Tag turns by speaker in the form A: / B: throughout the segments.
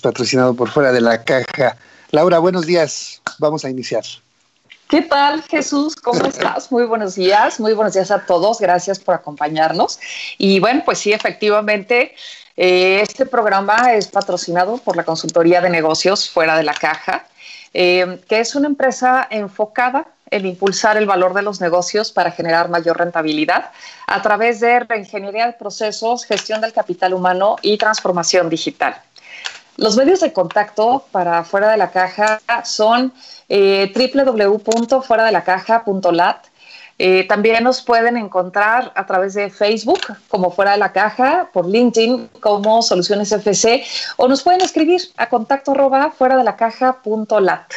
A: patrocinado por Fuera de la Caja. Laura, buenos días. Vamos a iniciar.
B: ¿Qué tal, Jesús? ¿Cómo estás? Muy buenos días, muy buenos días a todos. Gracias por acompañarnos. Y bueno, pues sí, efectivamente, eh, este programa es patrocinado por la consultoría de negocios Fuera de la Caja, eh, que es una empresa enfocada en impulsar el valor de los negocios para generar mayor rentabilidad a través de reingeniería de procesos, gestión del capital humano y transformación digital. Los medios de contacto para Fuera de la Caja son eh, www.fueradelacaja.lat. Eh, también nos pueden encontrar a través de Facebook como Fuera de la Caja, por LinkedIn como Soluciones FC o nos pueden escribir a contacto arroba fuera de la caja.lat.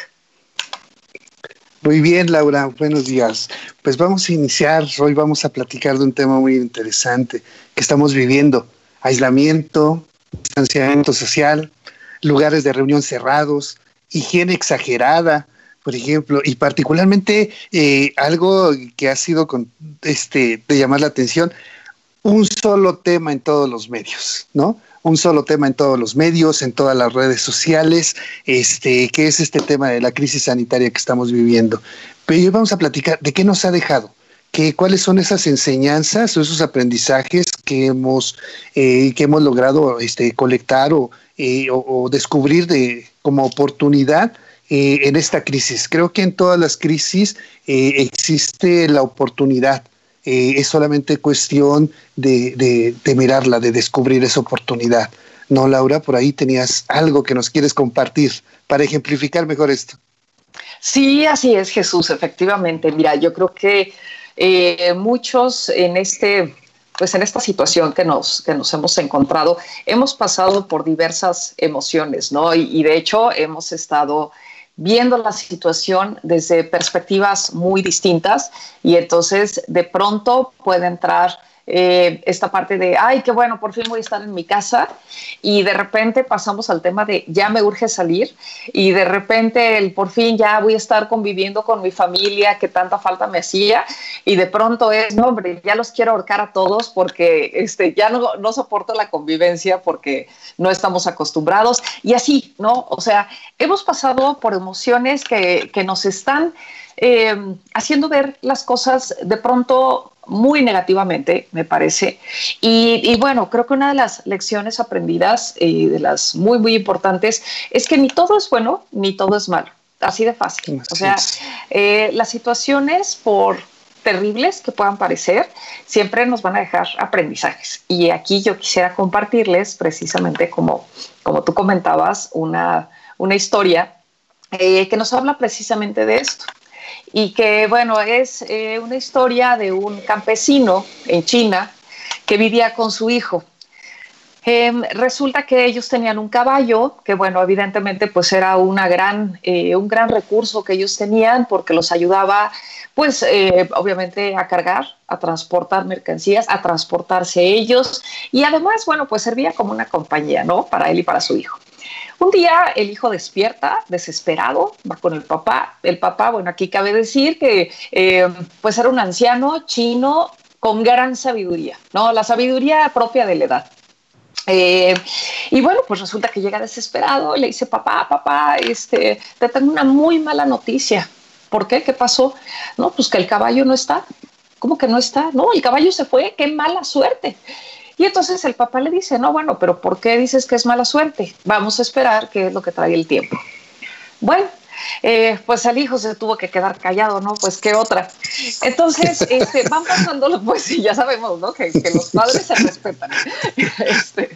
A: Muy bien, Laura, buenos días. Pues vamos a iniciar, hoy vamos a platicar de un tema muy interesante que estamos viviendo, aislamiento, distanciamiento social, lugares de reunión cerrados, higiene exagerada, por ejemplo, y particularmente eh, algo que ha sido este, de llamar la atención, un solo tema en todos los medios, ¿no? Un solo tema en todos los medios, en todas las redes sociales, este, que es este tema de la crisis sanitaria que estamos viviendo. Pero hoy vamos a platicar de qué nos ha dejado, que, cuáles son esas enseñanzas o esos aprendizajes que hemos, eh, que hemos logrado este, colectar o, eh, o, descubrir de, como oportunidad eh, en esta crisis. Creo que en todas las crisis eh, existe la oportunidad. es solamente cuestión de, de, mirarla, de descubrir esa oportunidad. No, Laura, por ahí tenías algo que nos quieres compartir para ejemplificar mejor esto.
B: Sí, así es, Jesús, efectivamente. Mira, yo creo que muchos en este pues en esta situación que nos, que nos hemos encontrado, hemos pasado por diversas emociones, ¿no? Y, de hecho hemos estado viendo la situación desde perspectivas muy distintas y entonces de pronto puede entrar eh, esta parte de, ay, qué bueno, por fin voy a estar en mi casa y de repente pasamos al tema de, ya me urge salir y de repente el por fin ya voy a estar conviviendo con mi familia que tanta falta me hacía y de pronto es, no, hombre, ya los quiero ahorcar a todos porque este, ya no, no soporto la convivencia porque no estamos acostumbrados y así, ¿no? O sea, hemos pasado por emociones que, que nos están eh, haciendo ver las cosas de pronto muy negativamente, me parece. Y, bueno, creo que una de las lecciones aprendidas y de las muy, muy importantes es que ni todo es bueno ni todo es malo. Así de fácil. O sea, eh, las situaciones, por terribles que puedan parecer, siempre nos van a dejar aprendizajes. Y aquí yo quisiera compartirles precisamente como, como tú comentabas, una, una historia eh, que nos habla precisamente de esto y que, bueno, es eh, una historia de un campesino en China que vivía con su hijo. Em, resulta que ellos tenían un caballo, que bueno, evidentemente pues era una gran, eh, un gran recurso que ellos tenían porque los ayudaba pues eh, obviamente a cargar, a transportar mercancías, a transportarse ellos y además, bueno, pues servía como una compañía, ¿no? Para él y para su hijo. Un día el hijo despierta, desesperado, va con el papá. El papá, bueno, aquí cabe decir que eh, pues era un anciano chino con gran sabiduría, ¿no? La sabiduría propia de la edad. Eh, y bueno, pues resulta que llega desesperado y le dice, papá, papá, este, te tengo una muy mala noticia. ¿Por qué? ¿Qué pasó? No, pues que el caballo no está. ¿Cómo que no está? No, el caballo se fue, qué mala suerte. Y entonces el papá le dice, no, bueno, pero ¿por qué dices que es mala suerte? Vamos a esperar qué es lo que trae el tiempo. Bueno, eh, pues el hijo se tuvo que quedar callado, ¿no? Pues qué otra. Entonces, este, van pasando, pues sí, ya sabemos, ¿no? Que, los padres se respetan. Este,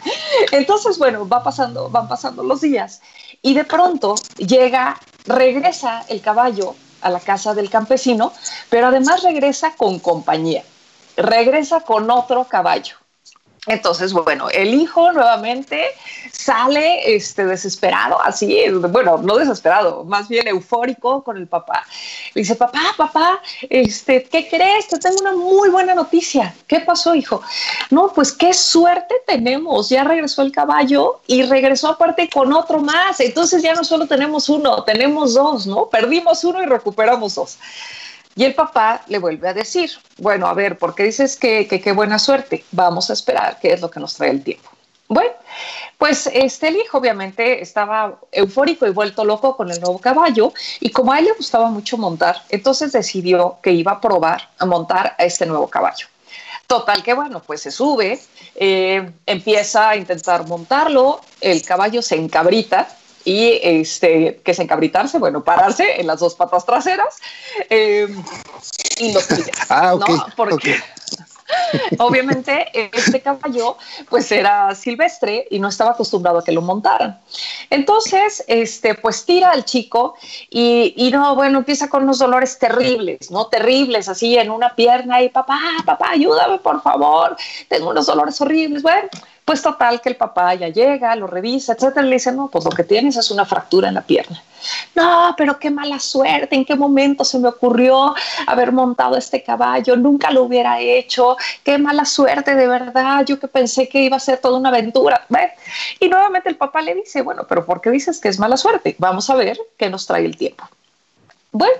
B: entonces, bueno, va pasando, van pasando los días y de pronto llega, regresa el caballo a la casa del campesino, pero además regresa con compañía, regresa con otro caballo. Entonces, bueno, el hijo nuevamente sale este, desesperado, así, bueno, no desesperado, más bien eufórico con el papá. Dice, papá, papá, este, ¿qué crees? Te tengo una muy buena noticia. ¿Qué pasó, hijo? No, pues qué suerte tenemos. Ya regresó el caballo y regresó aparte con otro más. Entonces ya no solo tenemos uno, tenemos dos, ¿no? Perdimos uno y recuperamos dos. Y el papá le vuelve a decir, bueno, a ver, ¿por qué dices que qué buena suerte? Vamos a esperar qué es lo que nos trae el tiempo. Bueno, Pues este, hijo obviamente estaba eufórico y vuelto loco con el nuevo caballo y como a él le gustaba mucho montar, entonces decidió que iba a probar a montar a este nuevo caballo. Total que bueno, pues se sube, eh, empieza a intentar montarlo, el caballo se encabrita y este, que es encabritarse, bueno, pararse en las dos patas traseras eh, y lo pide.
A: Ah, ok. ¿no? Porque,
B: Obviamente, este caballo pues era silvestre y no estaba acostumbrado a que lo montaran. Entonces, este, pues tira al chico y, y no, bueno, empieza con unos dolores terribles, ¿no? Terribles, así en una pierna y papá, papá, ayúdame, por favor, tengo unos dolores horribles. Bueno, pues total que el papá ya llega, lo revisa, etcétera, le dice, no, pues lo que tienes es una fractura en la pierna. No, pero qué mala suerte, ¿en qué momento se me ocurrió haber montado este caballo? Nunca lo hubiera hecho, qué mala suerte, de verdad, yo que pensé que iba a ser toda una aventura. Y nuevamente el papá le dice, bueno, pero ¿por qué dices que es mala suerte? Vamos a ver qué nos trae el tiempo. Bueno,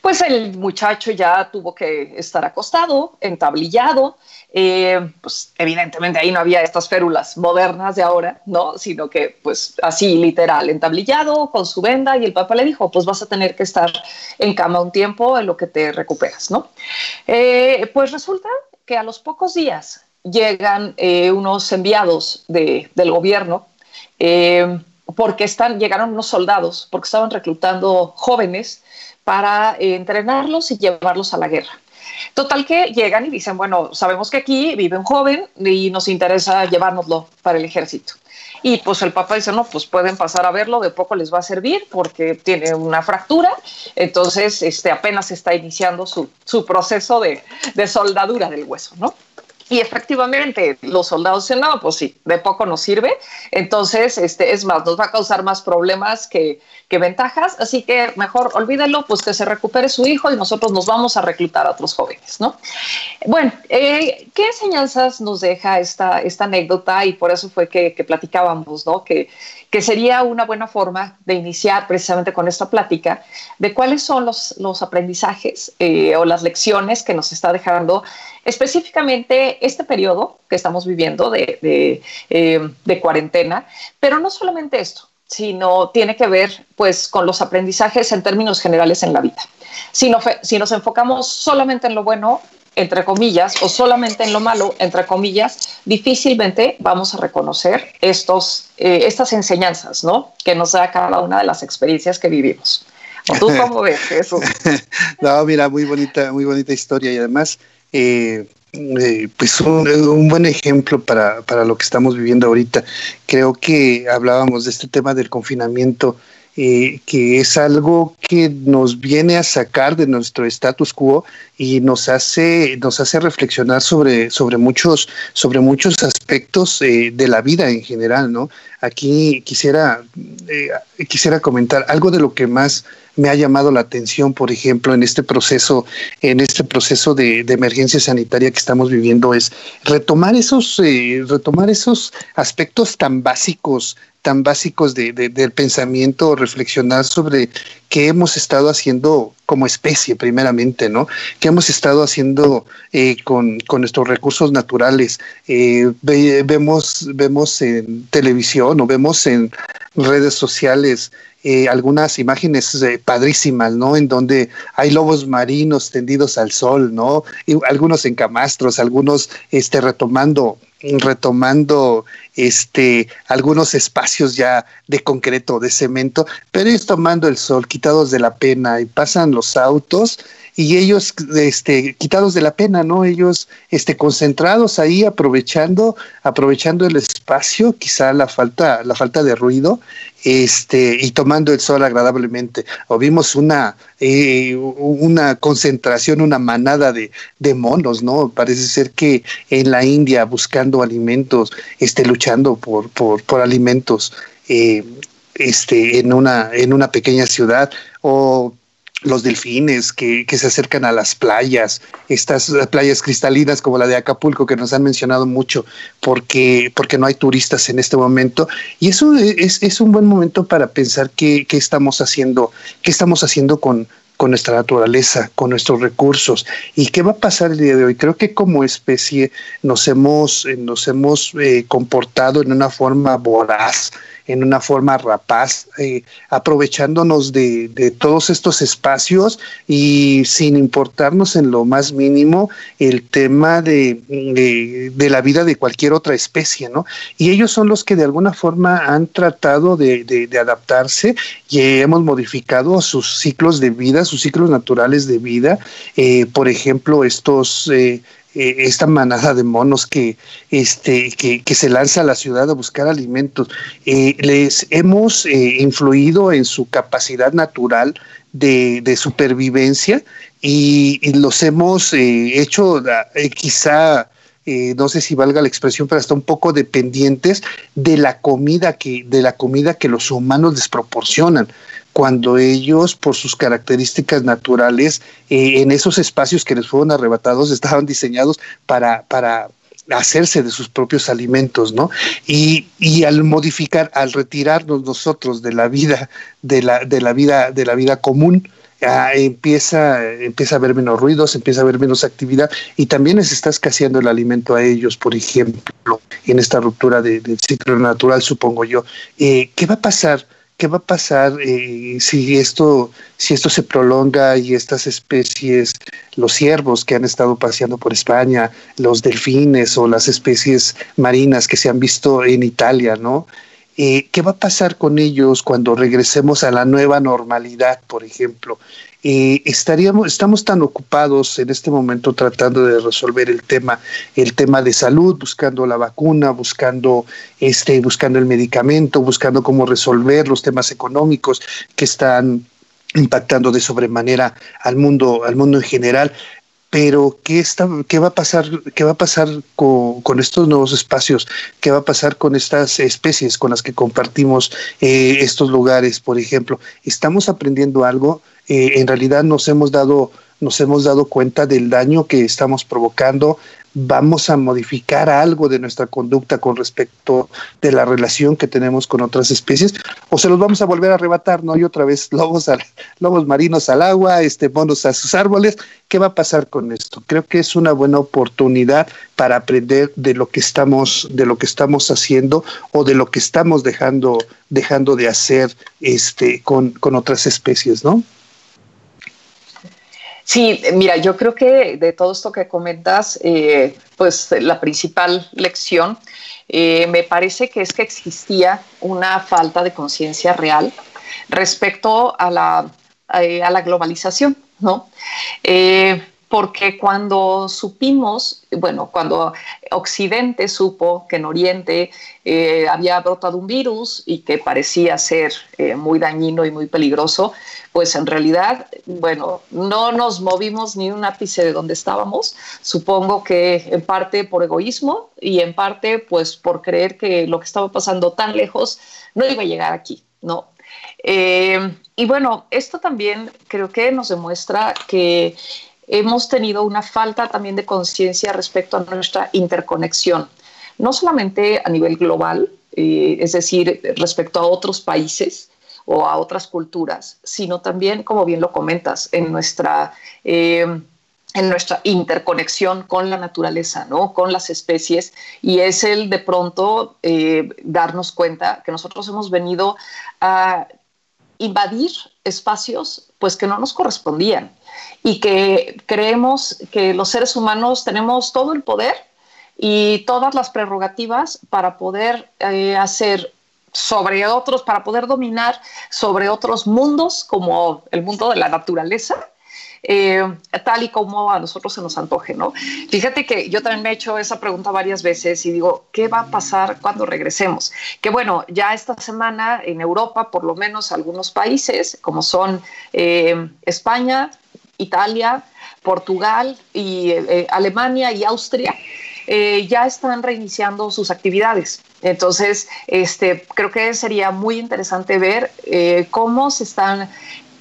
B: pues el muchacho ya tuvo que estar acostado, entablillado. Eh, pues evidentemente ahí no había estas férulas modernas de ahora, ¿no? Sino que pues así literal, entablillado con su venda y el papá le dijo, pues vas a tener que estar en cama un tiempo en lo que te recuperas, ¿no? Eh, pues resulta que a los pocos días llegan eh, unos enviados de, del gobierno porque están, llegaron unos soldados, porque estaban reclutando jóvenes para entrenarlos y llevarlos a la guerra. Total que llegan y dicen, bueno, sabemos que aquí vive un joven y nos interesa llevárnoslo para el ejército. Y pues el papá dice, no, pues pueden pasar a verlo, de poco les va a servir porque tiene una fractura, entonces este, apenas está iniciando su, su proceso de, de soldadura del hueso, ¿no? Y efectivamente, los soldados dicen, no, pues sí, de poco nos sirve. Entonces, este, es más, nos va a causar más problemas que, que ventajas. Así que mejor olvídelo, pues que se recupere su hijo y nosotros nos vamos a reclutar a otros jóvenes, ¿no? Bueno, eh, ¿qué enseñanzas nos deja esta, esta anécdota? Y por eso fue que, que platicábamos, ¿no? Que, que sería una buena forma de iniciar precisamente con esta plática de cuáles son los, los aprendizajes eh, o las lecciones que nos está dejando específicamente este periodo que estamos viviendo de, eh, de cuarentena, pero no solamente esto, sino tiene que ver pues con los aprendizajes en términos generales en la vida. Si, no, si nos enfocamos solamente en lo bueno, entre comillas, o solamente en lo malo, entre comillas, difícilmente vamos a reconocer estos, eh, estas enseñanzas, ¿no? Que nos da cada una de las experiencias que vivimos. ¿Tú cómo ves eso?
A: no, mira, muy bonita, muy bonita historia y además, eh, eh, pues un, un, buen ejemplo para, para lo que estamos viviendo ahorita. Creo que hablábamos de este tema del confinamiento eh, que es algo que nos viene a sacar de nuestro status quo y nos hace, nos hace reflexionar sobre, sobre, muchos, sobre muchos aspectos eh, de la vida en general, ¿no? Aquí quisiera, eh, quisiera comentar algo de lo que más me ha llamado la atención, por ejemplo, en este proceso, en este proceso de, emergencia sanitaria que estamos viviendo, es retomar esos, eh, retomar esos aspectos tan básicos tan básicos de, de, del pensamiento, reflexionar sobre qué hemos estado haciendo como especie, primeramente, ¿no? ¿Qué hemos estado haciendo eh, con, con, nuestros recursos naturales? Eh, ve, vemos, vemos en televisión o vemos en redes sociales eh, algunas imágenes eh, padrísimas, ¿no? En donde hay lobos marinos tendidos al sol, ¿no? Algunos en camastros, algunos este, retomando retomando este algunos espacios ya de concreto, de cemento, pero ellos tomando el sol, quitados de la pena, y pasan los autos y ellos este quitados de la pena, ¿no? Ellos este concentrados ahí aprovechando aprovechando el espacio, quizá la falta la falta de ruido este, y tomando el sol agradablemente. O vimos una, eh, una concentración, una manada de, de, monos, ¿no? Parece ser que en la India buscando alimentos, este, luchando por, por, por alimentos. Eh, este, en una, en una pequeña ciudad, o los delfines que, que, se acercan a las playas, estas playas cristalinas como la de Acapulco que nos han mencionado mucho porque, porque no hay turistas en este momento. Y eso es, es un buen momento para pensar qué, qué estamos haciendo, qué estamos haciendo con, con nuestra naturaleza, con nuestros recursos. ¿Y qué va a pasar el día de hoy? Creo que como especie nos hemos, eh, nos hemos eh, comportado en una forma voraz, en una forma rapaz, eh, aprovechándonos de, todos estos espacios y sin importarnos en lo más mínimo el tema de, de, la vida de cualquier otra especie, ¿no? Y ellos son los que de alguna forma han tratado de, adaptarse y hemos modificado sus ciclos de vida, sus ciclos naturales de vida. Eh, por ejemplo, estos... Eh, eh, esta manada de monos que, este, que, se lanza a la ciudad a buscar alimentos. Eh, les hemos eh, influido en su capacidad natural de, supervivencia y, los hemos hecho quizá... no sé si valga la expresión, pero hasta un poco dependientes de la comida que, de la comida que los humanos les proporcionan cuando ellos, por sus características naturales, eh, en esos espacios que les fueron arrebatados, estaban diseñados para, para hacerse de sus propios alimentos, ¿no? Y, y, al modificar, al retirarnos nosotros de la vida, de la, de la vida, de la vida común, ah, empieza, empieza a haber menos ruidos, empieza a haber menos actividad y también les está escaseando el alimento a ellos, por ejemplo, en esta ruptura del ciclo natural, supongo yo. Eh, ¿Qué va a pasar? ¿Qué va a pasar eh, si esto si esto se prolonga y estas especies, los ciervos que han estado paseando por España, los delfines o las especies marinas que se han visto en Italia, ¿no? Eh, ¿Qué va a pasar con ellos cuando regresemos a la nueva normalidad, por ejemplo? Eh, estaríamos, estamos tan ocupados en este momento tratando de resolver el tema, el tema de salud, buscando la vacuna, buscando este, buscando el medicamento, buscando cómo resolver los temas económicos que están impactando de sobremanera al mundo, al mundo en general. Pero ¿qué, está, qué va a pasar, qué va a pasar con, con, estos nuevos espacios? ¿Qué va a pasar con estas especies con las que compartimos eh, estos lugares, por ejemplo? ¿Estamos aprendiendo algo? Eh, en realidad nos hemos dado nos hemos dado cuenta del daño que estamos provocando, vamos a modificar algo de nuestra conducta con respecto de la relación que tenemos con otras especies, o se los vamos a volver a arrebatar, ¿no? Y otra vez lobos, lobos marinos al agua, este, monos a sus árboles. ¿Qué va a pasar con esto? Creo que es una buena oportunidad para aprender de lo que estamos, de lo que estamos haciendo o de lo que estamos dejando, dejando de hacer este, con, con otras especies, ¿no?
B: Sí, mira, yo creo que de todo esto que comentas, eh, pues la principal lección eh, me parece que es que existía una falta de conciencia real respecto a la, eh, a la globalización, ¿no? Porque cuando supimos, bueno, cuando Occidente supo que en Oriente eh, había brotado un virus y que parecía ser eh, muy dañino y muy peligroso, pues en realidad, bueno, no nos movimos ni un ápice de donde estábamos, supongo que en parte por egoísmo y en parte pues por creer que lo que estaba pasando tan lejos no iba a llegar aquí, ¿no? Eh, y bueno, esto también creo que nos demuestra que hemos tenido una falta también de conciencia respecto a nuestra interconexión, no solamente a nivel global, eh, es decir, respecto a otros países o a otras culturas, sino también, como bien lo comentas, en nuestra... Eh, en nuestra interconexión con la naturaleza, ¿no? con las especies, y es el de pronto eh, darnos cuenta que nosotros hemos venido a invadir espacios pues que no nos correspondían y que creemos que los seres humanos tenemos todo el poder y todas las prerrogativas para poder eh, hacer sobre otros, para poder dominar sobre otros mundos como el mundo de la naturaleza eh, tal y como a nosotros se nos antoje, ¿no? Fíjate que yo también me he hecho esa pregunta varias veces y digo, ¿qué va a pasar cuando regresemos? Que bueno, ya esta semana en Europa, por lo menos algunos países, como son eh, España, Italia, Portugal y eh, Alemania y Austria, ya están reiniciando sus actividades. Entonces, este, creo que sería muy interesante ver cómo se están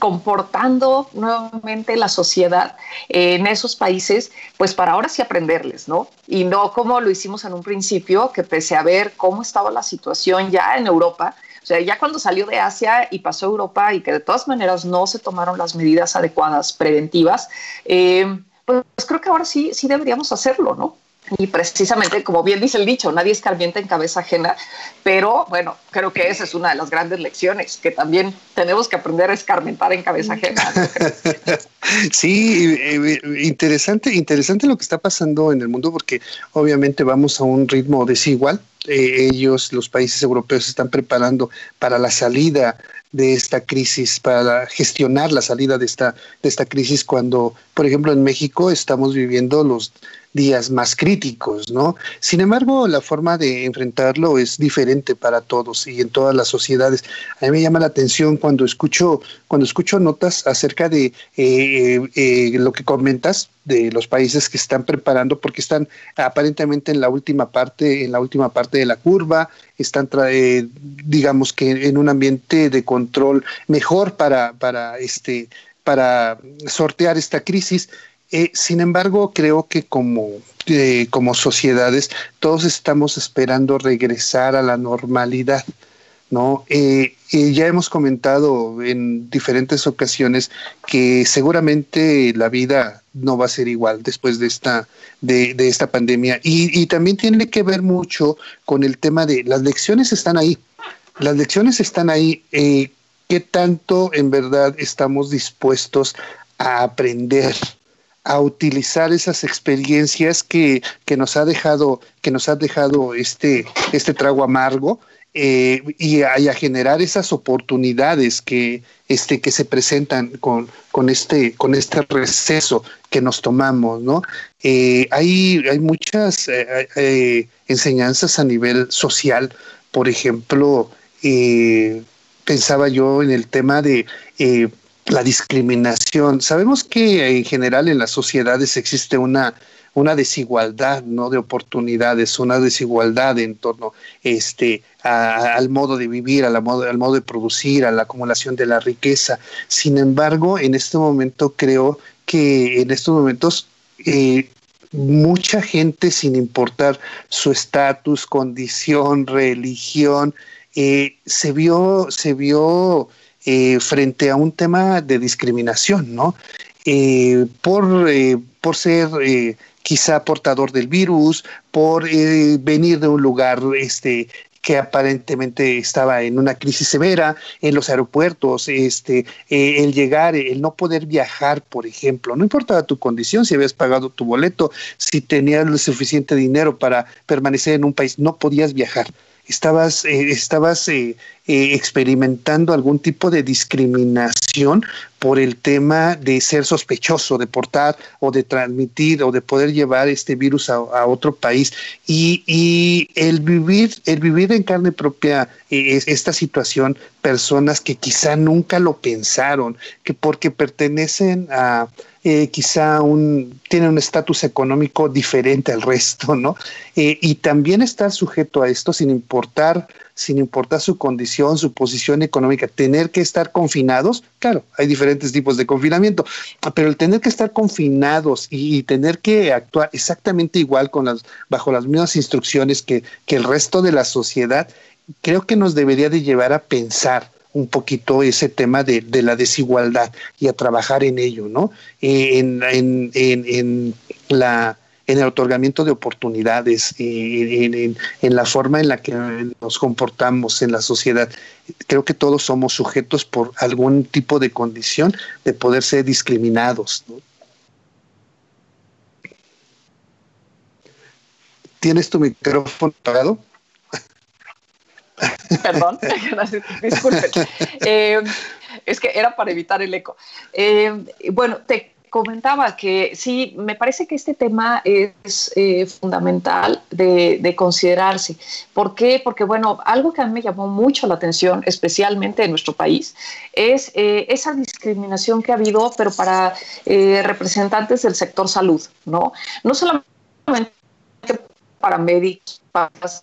B: comportando nuevamente la sociedad en esos países, pues para ahora sí aprenderles, ¿no? Y no como lo hicimos en un principio, que pese a ver cómo estaba la situación ya en Europa, O sea, ya cuando salió de Asia y pasó a Europa y que de todas maneras no se tomaron las medidas adecuadas preventivas, eh, pues creo que ahora sí, sí deberíamos hacerlo, ¿no? Y precisamente, como bien dice el dicho, nadie escarmienta en cabeza ajena, pero bueno, creo que esa es una de las grandes lecciones, que también tenemos que aprender a escarmentar en cabeza ajena.
A: Sí, interesante, interesante lo que está pasando en el mundo, porque obviamente vamos a un ritmo desigual. Eh, ellos, los países europeos, se están preparando para la salida de esta crisis, para gestionar la salida de esta, de esta crisis, cuando, por ejemplo, en México estamos viviendo los días más críticos, ¿no? Sin embargo, la forma de enfrentarlo es diferente para todos y en todas las sociedades. A mí me llama la atención cuando escucho, cuando escucho notas acerca de eh, eh, lo que comentas de los países que están preparando porque están aparentemente en la última parte, en la última parte de la curva, están eh, digamos que en un ambiente de control mejor para, para este para sortear esta crisis eh, sin embargo, creo que como, eh, como sociedades todos estamos esperando regresar a la normalidad. ¿no? Eh, ya hemos comentado en diferentes ocasiones que seguramente la vida no va a ser igual después de esta, de, esta pandemia. Y, también tiene que ver mucho con el tema de las lecciones están ahí. Las lecciones están ahí. ¿Qué tanto en verdad estamos dispuestos a aprender? A utilizar esas experiencias que, que, nos ha dejado, que nos ha dejado este, este trago amargo eh, y, a, generar esas oportunidades que, este, que se presentan con, con, este, con este receso que nos tomamos, ¿no? Eh, hay, hay muchas eh, enseñanzas a nivel social, por ejemplo, pensaba yo en el tema de la discriminación. Sabemos que en general en las sociedades existe una, una desigualdad ¿no? de oportunidades, una desigualdad en torno este, al modo de vivir, al modo, al modo de producir, a la acumulación de la riqueza. Sin embargo, en este momento creo que en estos momentos eh, mucha gente, sin importar su estatus, condición, religión, eh, se vio, se vio eh, frente a un tema de discriminación, ¿no? Eh, por, eh, por ser quizá portador del virus, por venir de un lugar este, que aparentemente estaba en una crisis severa en los aeropuertos, este, el llegar, el no poder viajar, por ejemplo, no importaba tu condición, si habías pagado tu boleto, si tenías suficiente dinero para permanecer en un país, no podías viajar estabas, eh, estabas eh, eh, experimentando algún tipo de discriminación por el tema de ser sospechoso, de portar o de transmitir o de poder llevar este virus a, otro país. Y, el vivir, el vivir en carne propia esta situación, personas que quizá nunca lo pensaron, que porque pertenecen a eh, quizá un, tiene un estatus económico diferente al resto, ¿no? Eh, y también estar sujeto a esto sin importar, sin importar su condición, su posición económica, tener que estar confinados, claro, hay diferentes tipos de confinamiento, pero el tener que estar confinados y, tener que actuar exactamente igual con las, bajo las mismas instrucciones que, que el resto de la sociedad, creo que nos debería de llevar a pensar un poquito ese tema de, la desigualdad y a trabajar en ello, ¿no? Eh, en, en, en, la en el otorgamiento de oportunidades, en, en, la forma en la que nos comportamos en la sociedad. Creo que todos somos sujetos por algún tipo de condición de poder ser discriminados. ¿Tienes tu micrófono apagado?
B: Perdón, disculpen. Eh, es que era para evitar el eco. Eh, bueno, te comentaba que sí, me parece que este tema es eh, fundamental de, considerarse. ¿Por qué? Porque, bueno, algo que a mí me llamó mucho la atención, especialmente en nuestro país, es esa discriminación que ha habido, pero para representantes del sector salud, ¿no? No solamente para médicos,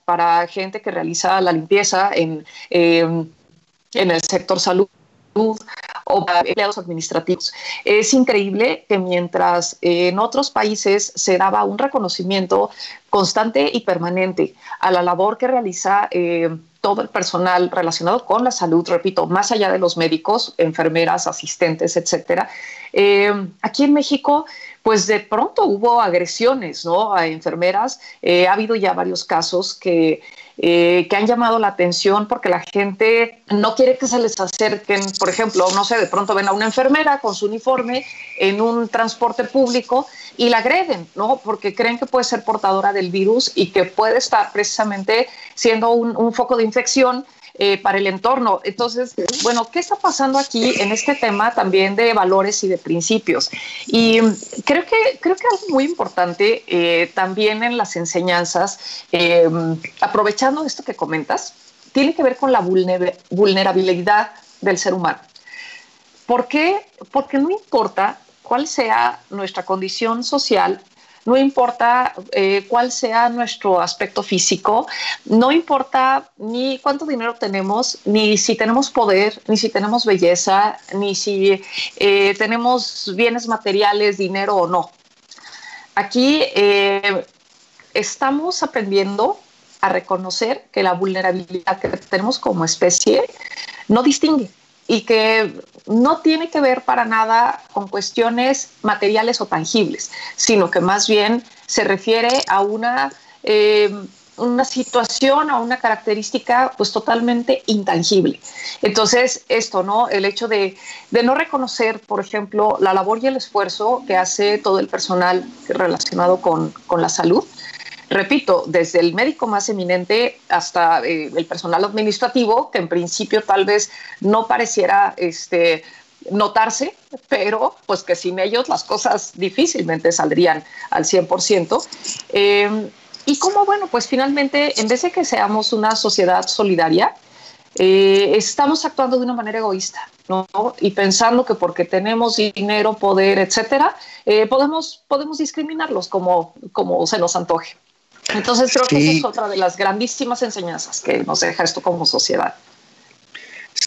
B: para, gente que realiza la limpieza en, en el sector salud o empleados administrativos. Es increíble que mientras en otros países se daba un reconocimiento constante y permanente a la labor que realiza em, todo el personal relacionado con la salud, repito, más allá de los médicos, enfermeras, asistentes, etcétera. Eh, aquí en México, pues de pronto hubo agresiones ¿no? a enfermeras. Eh, ha habido ya varios casos que, eh, que han llamado la atención porque la gente no quiere que se les acerquen, por ejemplo, no sé, de pronto ven a una enfermera con su uniforme en un transporte público y la agreden, ¿no? Porque creen que puede ser portadora del virus y que puede estar precisamente siendo un, un foco de infección eh, para el entorno. Entonces, bueno, ¿qué está pasando aquí en este tema también de valores y de principios? Y creo que, creo que algo muy importante eh, también en las enseñanzas, eh, aprovechando esto que comentas, tiene que ver con la vulnerabilidad del ser humano. ¿Por qué? Porque no importa cuál sea nuestra condición social, no importa eh, cuál sea nuestro aspecto físico, no importa ni cuánto dinero tenemos, ni si tenemos poder, ni si tenemos belleza, ni si eh, tenemos bienes materiales, dinero o no. Aquí eh, estamos aprendiendo a reconocer que la vulnerabilidad que tenemos como especie no distingue y que no tiene que ver para nada con cuestiones materiales o tangibles, sino que más bien se refiere a una, eh, una situación, a una característica pues totalmente intangible. Entonces, esto, ¿no? El hecho de, de no reconocer, por ejemplo, la labor y el esfuerzo que hace todo el personal relacionado con, con la salud, repito, desde el médico más eminente hasta eh, el personal administrativo, que en principio tal vez no pareciera este, notarse, pero pues que sin ellos las cosas difícilmente saldrían al 100%. Eh, y como, bueno, pues finalmente, en vez de que seamos una sociedad solidaria, eh, estamos actuando de una manera egoísta, ¿no? Y pensando que porque tenemos dinero, poder, etcétera, podemos, podemos discriminarlos como, como se nos antoje. Entonces creo que esa es otra de las grandísimas enseñanzas que nos deja esto como sociedad.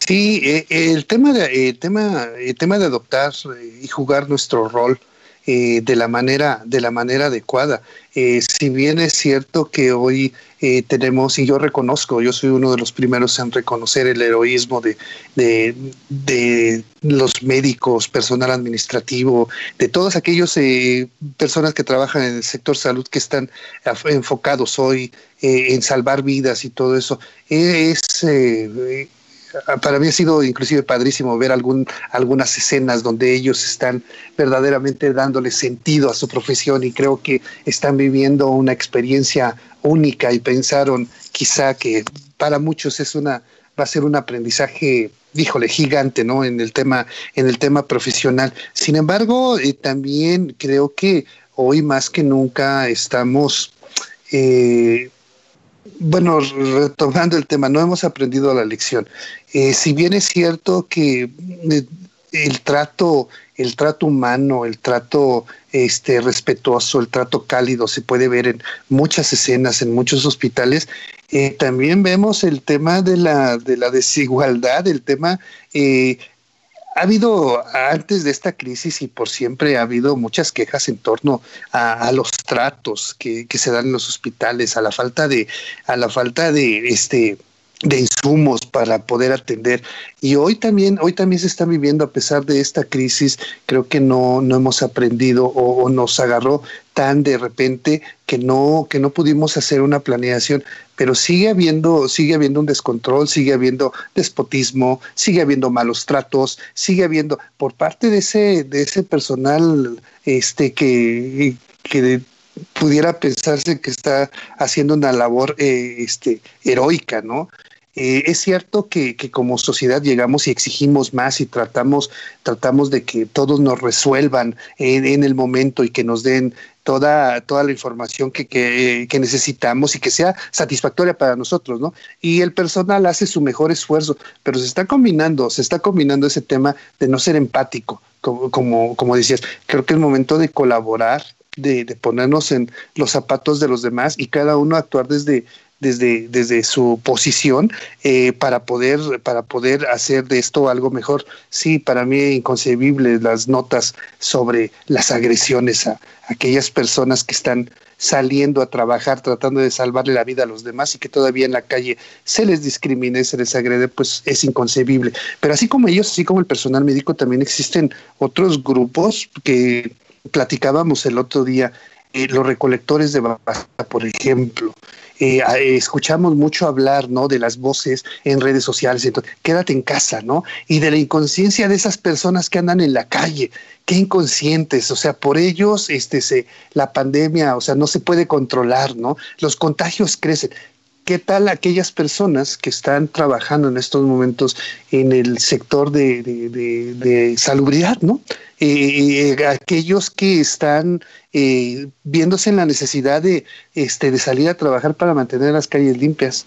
A: Sí, eh, el tema de tema el tema de adoptar y jugar nuestro rol eh, de la manera de la manera adecuada. Eh, si bien es cierto que hoy eh, tenemos y yo reconozco, yo soy uno de los primeros en reconocer el heroísmo de, de, los médicos, personal administrativo, de todas aquellas personas que trabajan en el sector salud que están enfocados hoy en salvar vidas y todo eso. Es para mí ha sido inclusive padrísimo ver algún, algunas escenas donde ellos están verdaderamente dándole sentido a su profesión y creo que están viviendo una experiencia única y pensaron quizá que para muchos es una va a ser un aprendizaje híjole gigante no en el tema en el tema profesional. Sin embargo eh, también creo que hoy más que nunca estamos eh, bueno, retomando el tema, no hemos aprendido la lección. Eh, si bien es cierto que eh, el trato, el trato humano, el trato este, respetuoso, el trato cálido se puede ver en muchas escenas, en muchos hospitales, eh, también vemos el tema de la, de la desigualdad, el tema ha habido antes de esta crisis y por siempre ha habido muchas quejas en torno a, los tratos que, que, se dan en los hospitales, a la falta de, a la falta de este de insumos para poder atender. Y hoy también, hoy también se está viviendo, a pesar de esta crisis, creo que no, no hemos aprendido o, nos agarró tan de repente que no, que no pudimos hacer una planeación, pero sigue habiendo, sigue habiendo un descontrol, sigue habiendo despotismo, sigue habiendo malos tratos, sigue habiendo por parte de ese, de ese personal este que, que pudiera pensarse que está haciendo una labor eh, este, heroica, ¿no? Eh, es cierto que, como sociedad llegamos y exigimos más y tratamos, tratamos de que todos nos resuelvan en, el momento y que nos den toda, toda la información que, que, necesitamos y que sea satisfactoria para nosotros, ¿no? Y el personal hace su mejor esfuerzo, pero se está combinando, se está combinando ese tema de no ser empático, como, como, como decías. Creo que es momento de colaborar, de, de, ponernos en los zapatos de los demás y cada uno actuar desde, desde, desde su posición eh, para, poder, para poder hacer de esto algo mejor. Sí, para mí inconcebible las notas sobre las agresiones a aquellas personas que están saliendo a trabajar, tratando de salvarle la vida a los demás y que todavía en la calle se les discrimine, se les agrede, pues es inconcebible. Pero así como ellos, así como el personal médico, también existen otros grupos que platicábamos el otro día, eh, los recolectores de basura, por ejemplo, eh, escuchamos mucho hablar, ¿no? De las voces en redes sociales, entonces, quédate en casa, ¿no? Y de la inconsciencia de esas personas que andan en la calle, qué inconscientes, o sea, por ellos, este, la pandemia, o sea, no se puede controlar, ¿no? Los contagios crecen. ¿Qué tal aquellas personas que están trabajando en estos momentos en el sector de, de, salubridad, ¿no? Eh, eh, aquellos que están eh, viéndose en la necesidad de, este, de salir a trabajar para mantener las calles limpias,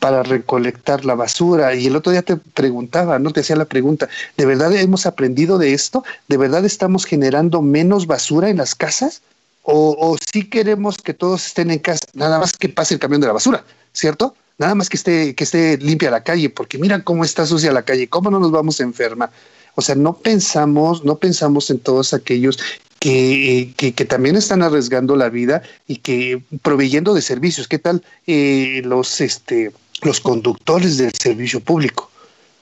A: para recolectar la basura. Y el otro día te preguntaba, no te hacía la pregunta, ¿de verdad hemos aprendido de esto? ¿De verdad estamos generando menos basura en las casas? ¿O, o sí queremos que todos estén en casa, nada más que pase el camión de la basura? ¿cierto? Nada más que esté, que esté limpia la calle, porque mira cómo está sucia la calle, cómo no nos vamos a. O sea, no pensamos, no pensamos en todos aquellos que, que, también están arriesgando la vida y que proveyendo de servicios. ¿Qué tal eh, los, este, los conductores del servicio público?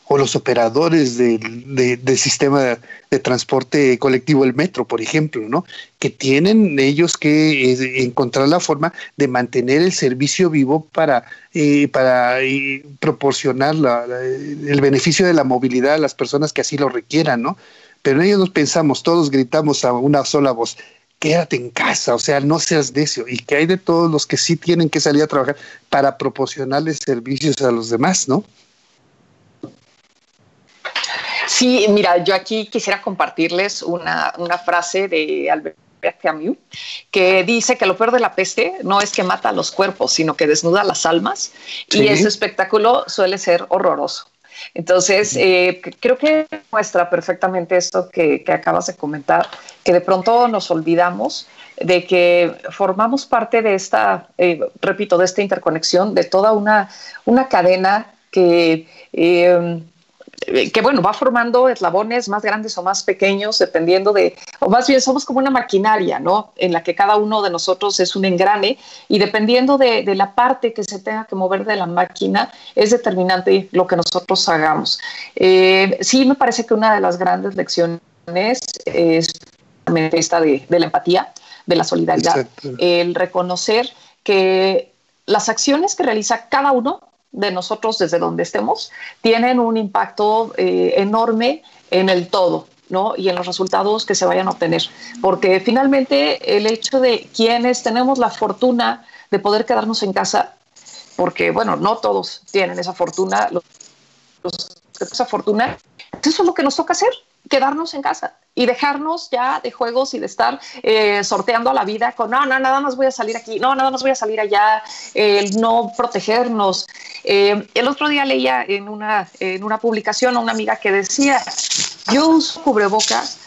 A: o los operadores del, sistema de, transporte colectivo, el metro, por ejemplo, ¿no? Que tienen ellos que eh, encontrar la forma de mantener el servicio vivo para, eh, para eh, proporcionar el beneficio de la movilidad a las personas que así lo requieran, ¿no? Pero ellos nos pensamos, todos gritamos a una sola voz, quédate en casa, o sea, no seas necio. Y que hay de todos los que sí tienen que salir a trabajar para proporcionarles servicios a los demás, ¿no?
B: Sí, mira, yo aquí quisiera compartirles una, frase de Albert Camus que dice que lo peor de la peste no es que mata a los cuerpos, sino que desnuda las almas y ese espectáculo suele ser horroroso. Entonces, eh, creo que muestra perfectamente esto que, acabas de comentar, que de pronto nos olvidamos de que formamos parte de esta, eh, repito, de esta interconexión, de toda una, una cadena que eh, eh, que bueno, va formando eslabones más grandes o más pequeños, dependiendo de, o más bien somos como una maquinaria, ¿no? En la que cada uno de nosotros es un engrane y dependiendo de, la parte que se tenga que mover de la máquina, es determinante lo que nosotros hagamos. Eh, sí, me parece que una de las grandes lecciones es esta de, de la empatía, de la solidaridad, el reconocer que las acciones que realiza cada uno de nosotros desde donde estemos tienen un impacto eh, enorme en el todo. ¿no? y en los resultados que se vayan a obtener. Porque finalmente el hecho de quienes tenemos la fortuna de poder quedarnos en casa, porque bueno, no todos tienen esa fortuna, los, esa fortuna, eso es lo que nos toca hacer, quedarnos en casa y dejarnos ya de juegos y de estar eh, sorteando la vida con, no, no, nada más voy a salir aquí, no, nada más voy a salir allá, el no protegernos. Eh, el otro día leía en una, en una publicación a una amiga que decía, yo uso cubrebocas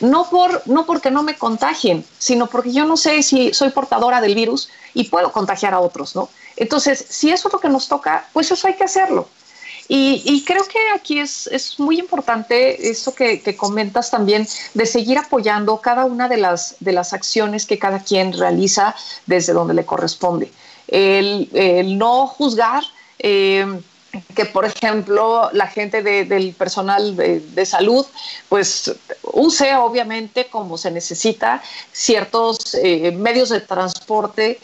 B: no, por, no porque no me contagien, sino porque yo no sé si soy portadora del virus y puedo contagiar a otros, ¿no? Entonces, si eso es lo que nos toca, pues eso hay que hacerlo. Y, creo que aquí es, es muy importante eso que, comentas también, de seguir apoyando cada una de las, de las acciones que cada quien realiza desde donde le corresponde. El, no juzgar. Eh, que por ejemplo la gente del personal de, salud pues use obviamente como se necesita ciertos eh, medios de transporte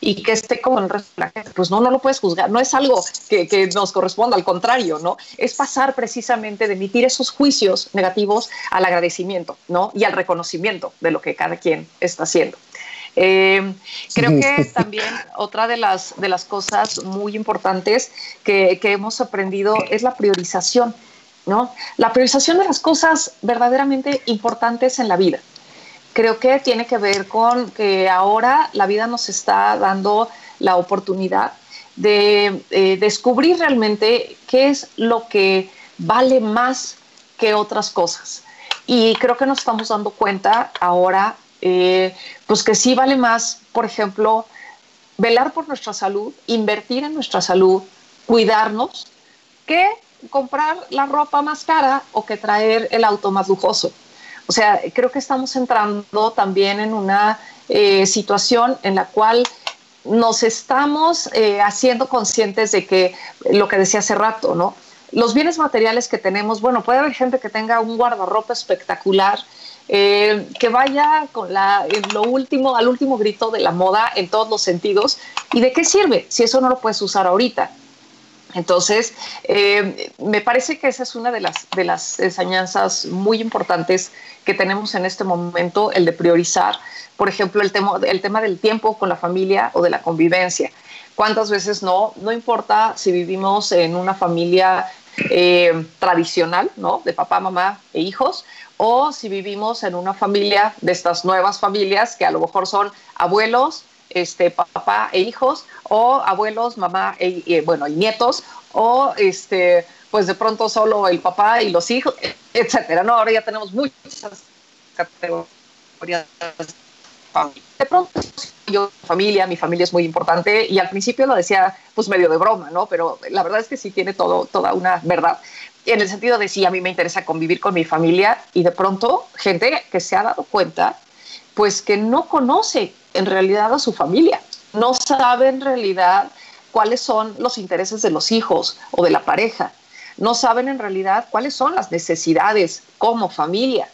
B: y que esté como el resto de la gente. Pues no, no lo puedes juzgar, no es algo que, que, nos corresponda, al contrario, ¿no? Es pasar precisamente de emitir esos juicios negativos al agradecimiento, ¿no? Y al reconocimiento de lo que cada quien está haciendo. Eh, creo que también otra de las, de las cosas muy importantes que, que hemos aprendido es la priorización, ¿no? La priorización de las cosas verdaderamente importantes en la vida creo que tiene que ver con que ahora la vida nos está dando la oportunidad de eh, descubrir realmente qué es lo que vale más que otras cosas. Y creo que nos estamos dando cuenta ahora, eh, pues que sí vale más, por ejemplo, velar por nuestra salud, invertir en nuestra salud, cuidarnos, que comprar la ropa más cara o que traer el auto más lujoso. O sea, creo que estamos entrando también en una eh, situación en la cual nos estamos eh, haciendo conscientes de que lo que decía hace rato, ¿no? Los bienes materiales que tenemos, bueno, puede haber gente que tenga un guardarropa espectacular, eh, que vaya con la, lo último, al último grito de la moda en todos los sentidos. ¿Y de qué sirve si eso no lo puedes usar ahorita? Entonces, eh, me parece que esa es una de las, de las enseñanzas muy importantes que tenemos en este momento, el de priorizar, por ejemplo, el tema, el tema del tiempo con la familia o de la convivencia. ¿Cuántas veces no? No importa si vivimos en una familia eh, tradicional, ¿no? De papá, mamá e hijos, o si vivimos en una familia de estas nuevas familias que a lo mejor son abuelos, este, papá e hijos, o abuelos, mamá, e, bueno, y nietos, o este, pues de pronto solo el papá y los hijos, etcétera. No, ahora ya tenemos muchas categorías. De pronto yo, familia, mi familia es muy importante y al principio lo decía pues medio de broma, ¿no? Pero la verdad es que sí tiene todo, toda una verdad en el sentido de sí, a mí me interesa convivir con mi familia y de pronto gente que se ha dado cuenta pues que no conoce en realidad a su familia, no sabe en realidad cuáles son los intereses de los hijos o de la pareja, no saben en realidad cuáles son las necesidades como familia,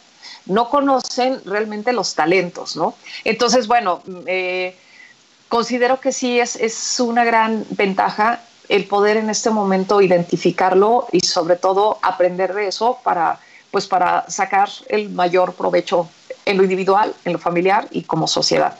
B: no conocen realmente los talentos, ¿no? Entonces, bueno, eh, considero que sí es, es una gran ventaja el poder en este momento identificarlo y sobre todo aprender de eso para, pues para sacar el mayor provecho en lo individual, en lo familiar y como sociedad.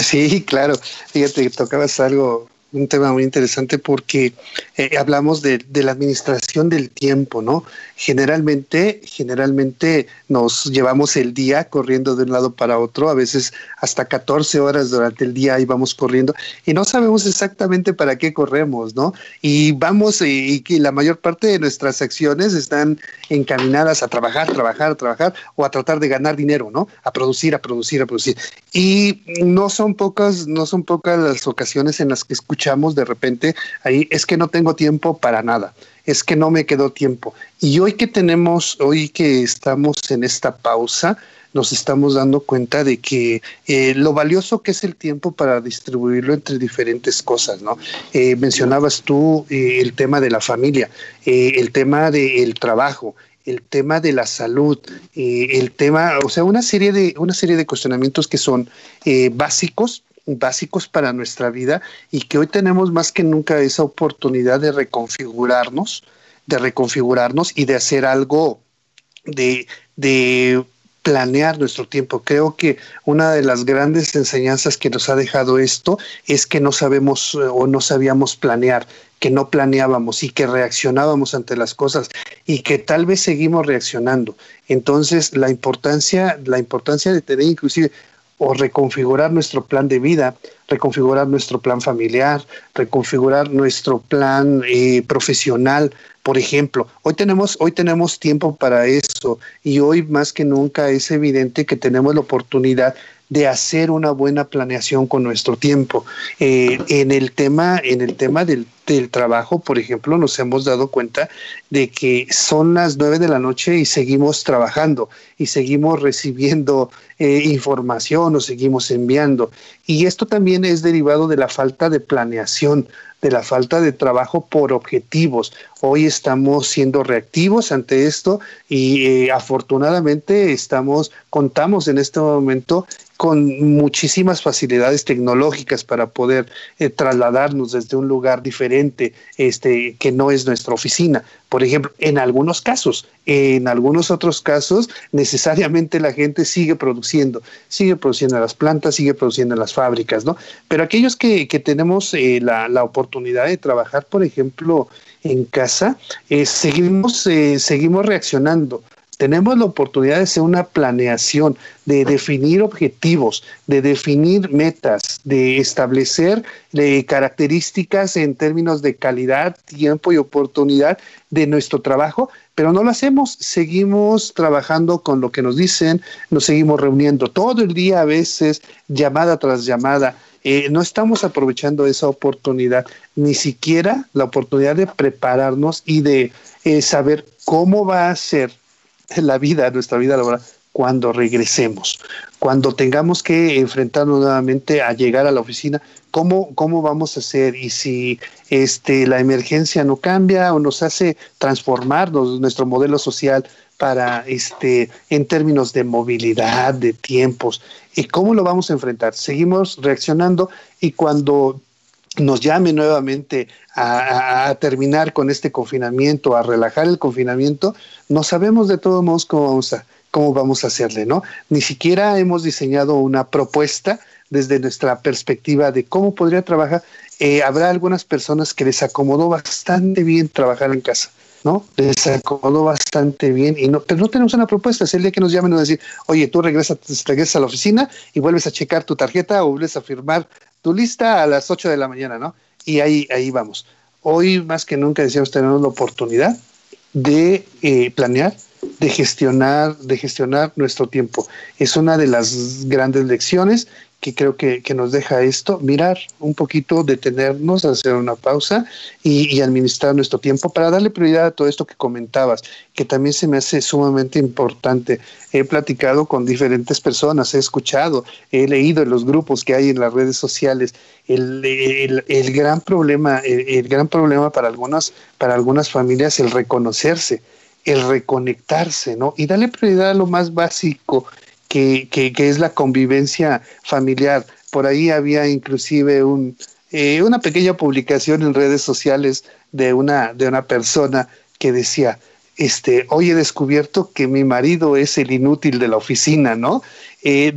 A: Sí, claro. Fíjate, tocabas algo un tema muy interesante porque eh, hablamos de, la administración del tiempo, ¿no? Generalmente, generalmente nos llevamos el día corriendo de un lado para otro, a veces hasta 14 horas durante el día íbamos corriendo y no sabemos exactamente para qué corremos, ¿no? Y vamos y, que la mayor parte de nuestras acciones están encaminadas a trabajar, trabajar, trabajar o a tratar de ganar dinero, ¿no? A producir, a producir, a producir. Y no son pocas, no son pocas las ocasiones en las que escuchamos de repente ahí, es que no tengo tiempo para nada, es que no me quedó tiempo. Y hoy que tenemos, hoy que estamos en esta pausa, nos estamos dando cuenta de que eh, lo valioso que es el tiempo para distribuirlo entre diferentes cosas, ¿no? Eh, mencionabas tú eh, el tema de la familia, el tema del trabajo, el tema de la salud, el tema, o sea, una serie de, una serie de cuestionamientos que son básicos básicos para nuestra vida y que hoy tenemos más que nunca esa oportunidad de reconfigurarnos, de reconfigurarnos y de hacer algo de, de planear nuestro tiempo. Creo que una de las grandes enseñanzas que nos ha dejado esto es que no sabemos eh, o no sabíamos planear, que no planeábamos y que reaccionábamos ante las cosas y que tal vez seguimos reaccionando. Entonces, la importancia, la importancia de tener inclusive o reconfigurar nuestro plan de vida, reconfigurar nuestro plan familiar, reconfigurar nuestro plan eh, profesional, por ejemplo. Hoy tenemos, hoy tenemos tiempo para eso y hoy más que nunca es evidente que tenemos la oportunidad de hacer una buena planeación con nuestro tiempo. Eh, en el tema, en el tema del, trabajo, por ejemplo, nos hemos dado cuenta de que son las nueve de la noche y seguimos trabajando y seguimos recibiendo eh, información o seguimos enviando. Y esto también es derivado de la falta de planeación de la falta de trabajo por objetivos. Hoy estamos siendo reactivos ante esto y eh, afortunadamente estamos, contamos en este momento con muchísimas facilidades tecnológicas para poder eh, trasladarnos desde un lugar diferente este, que no es nuestra oficina. Por ejemplo, en algunos casos, en algunos otros casos, necesariamente la gente sigue produciendo, sigue produciendo en las plantas, sigue produciendo en las fábricas, ¿no? Pero aquellos que, tenemos eh, la, la, oportunidad de trabajar, por ejemplo, en casa, eh, seguimos, seguimos reaccionando tenemos la oportunidad de hacer una planeación, de definir objetivos, de definir metas, de establecer eh, características en términos de calidad, tiempo y oportunidad de nuestro trabajo, pero no lo hacemos, seguimos trabajando con lo que nos dicen, nos seguimos reuniendo todo el día a veces, llamada tras llamada. Eh, no estamos aprovechando esa oportunidad, ni siquiera la oportunidad de prepararnos y de eh, saber cómo va a ser la vida, nuestra vida laboral, cuando regresemos, cuando tengamos que enfrentarnos nuevamente a llegar a la oficina, ¿cómo, cómo vamos a hacer? Y si este, la emergencia no cambia o nos hace transformarnos nuestro modelo social para este en términos de movilidad, de tiempos, y cómo lo vamos a enfrentar. Seguimos reaccionando y cuando nos llame nuevamente a, terminar con este confinamiento, a relajar el confinamiento, no sabemos de todos modos cómo vamos a, cómo vamos a hacerle, ¿no? Ni siquiera hemos diseñado una propuesta desde nuestra perspectiva de cómo podría trabajar. Eh, habrá algunas personas que les acomodó bastante bien trabajar en casa, ¿no? Les acomodó bastante bien, y no, pero no tenemos una propuesta. Es el día que nos llamen a decir, oye, tú regresas, regresas a la oficina y vuelves a checar tu tarjeta o vuelves a firmar tu lista a las 8 de la mañana, ¿no? Y ahí, ahí vamos. Hoy más que nunca decíamos tenemos la oportunidad de eh, planear de gestionar, de gestionar nuestro tiempo. Es una de las grandes lecciones que creo que, nos deja esto, mirar un poquito, detenernos, hacer una pausa y, administrar nuestro tiempo para darle prioridad a todo esto que comentabas, que también se me hace sumamente importante. He platicado con diferentes personas, he escuchado, he leído en los grupos que hay en las redes sociales. El, el, gran problema, el, gran problema para algunas, para algunas familias, el reconocerse el reconectarse, ¿no? Y darle prioridad a lo más básico, que, es la convivencia familiar. Por ahí había inclusive un, eh, una pequeña publicación en redes sociales de una, de una persona que decía, este, hoy he descubierto que mi marido es el inútil de la oficina, ¿no? Eh,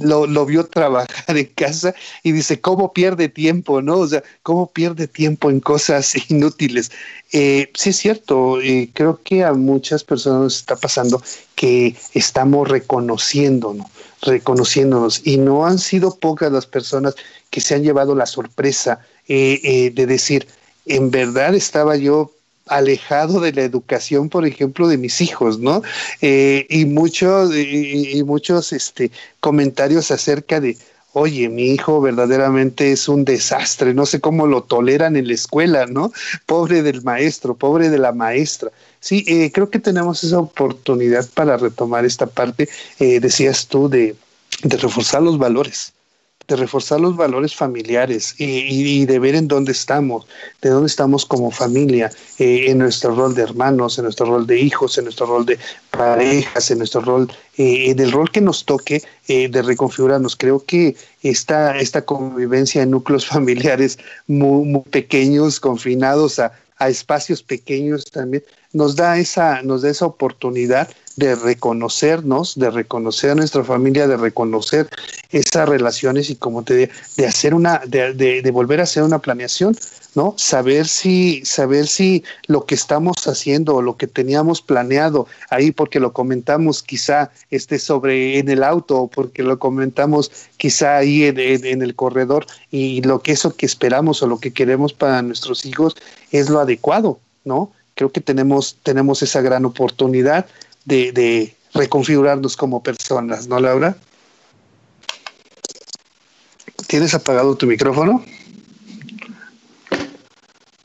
A: lo, vio trabajar en casa y dice, ¿cómo pierde tiempo, no? O sea, ¿cómo pierde tiempo en cosas inútiles? Eh, sí es cierto, eh, creo que a muchas personas nos está pasando que estamos reconociéndonos, reconociéndonos, y no han sido pocas las personas que se han llevado la sorpresa de decir, en verdad estaba yo alejado de la educación, por ejemplo, de mis hijos, ¿no? Eh, y muchos, y, muchos este, comentarios acerca de, oye, mi hijo verdaderamente es un desastre, no sé cómo lo toleran en la escuela, ¿no? Pobre del maestro, pobre de la maestra. Sí, eh, creo que tenemos esa oportunidad para retomar esta parte, eh, decías tú, de, de reforzar los valores de reforzar los valores familiares y, de ver en dónde estamos, de dónde estamos como familia, eh, en nuestro rol de hermanos, en nuestro rol de hijos, en nuestro rol de parejas, en nuestro rol, eh, en el rol que nos toque eh, de reconfigurarnos. Creo que esta, esta convivencia en núcleos familiares muy, muy pequeños, confinados a, a espacios pequeños también, nos da esa, nos da esa oportunidad de reconocernos, de reconocer a nuestra familia, de reconocer esas relaciones y como te de hacer una, de, de, volver a hacer una planeación, ¿no? Saber si, saber si lo que estamos haciendo o lo que teníamos planeado ahí, porque lo comentamos quizá esté sobre en el auto o porque lo comentamos quizá ahí en, en el corredor y lo que eso que esperamos o lo que queremos para nuestros hijos es lo adecuado, ¿no? Creo que tenemos, tenemos esa gran oportunidad de, reconfigurarnos como personas, ¿no, Laura? ¿Tienes apagado tu micrófono?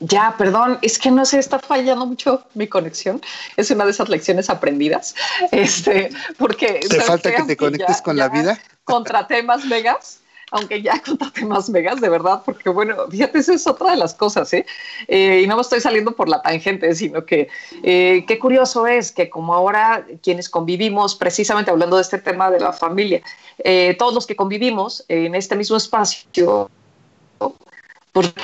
B: Ya, perdón, es que no sé, está fallando mucho mi conexión. Es una de esas lecciones aprendidas. Este, porque.
A: ¿Te falta que te conectes con la vida?
B: Contra temas megas aunque ya contate más megas, de verdad, porque bueno, fíjate, esa es otra de las cosas, ¿eh? ¿eh? y no me estoy saliendo por la tangente, sino que eh, qué curioso es que como ahora quienes convivimos, precisamente hablando de este tema de la familia, eh, todos los que convivimos en este mismo espacio, pues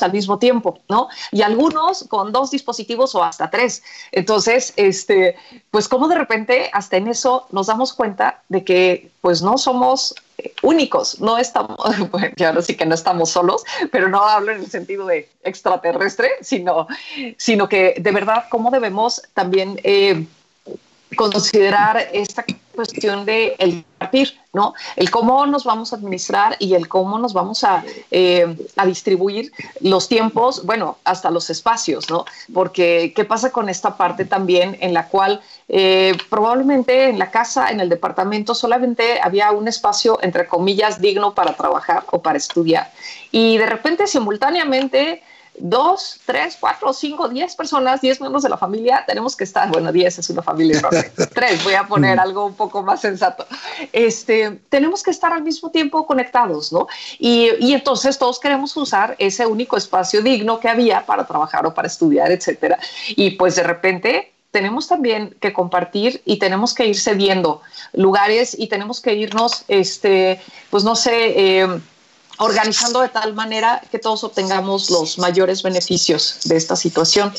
B: al mismo tiempo, ¿no? Y algunos con dos dispositivos o hasta tres. Entonces, este, pues como de repente hasta en eso nos damos cuenta de que pues no somos únicos, no estamos, bueno, ya sí que no estamos solos, pero no hablo en el sentido de extraterrestre, sino, sino que de verdad cómo debemos también eh, considerar esta cuestión de el partir, ¿no? El cómo nos vamos a administrar y el cómo nos vamos a, eh, a, distribuir los tiempos, bueno, hasta los espacios, ¿no? Porque qué pasa con esta parte también en la cual eh, probablemente en la casa, en el departamento, solamente había un espacio, entre comillas, digno para trabajar o para estudiar. Y de repente, simultáneamente, dos, tres, cuatro, cinco, diez personas, diez miembros de la familia, tenemos que estar, bueno, diez es una familia enorme, tres, voy a poner algo un poco más sensato, este, tenemos que estar al mismo tiempo conectados, ¿no? Y, y entonces todos queremos usar ese único espacio digno que había para trabajar o para estudiar, etcétera. Y pues de repente tenemos también que compartir y tenemos que ir cediendo lugares y tenemos que irnos, este, pues no sé, eh, organizando de tal manera que todos obtengamos los mayores beneficios de esta situación.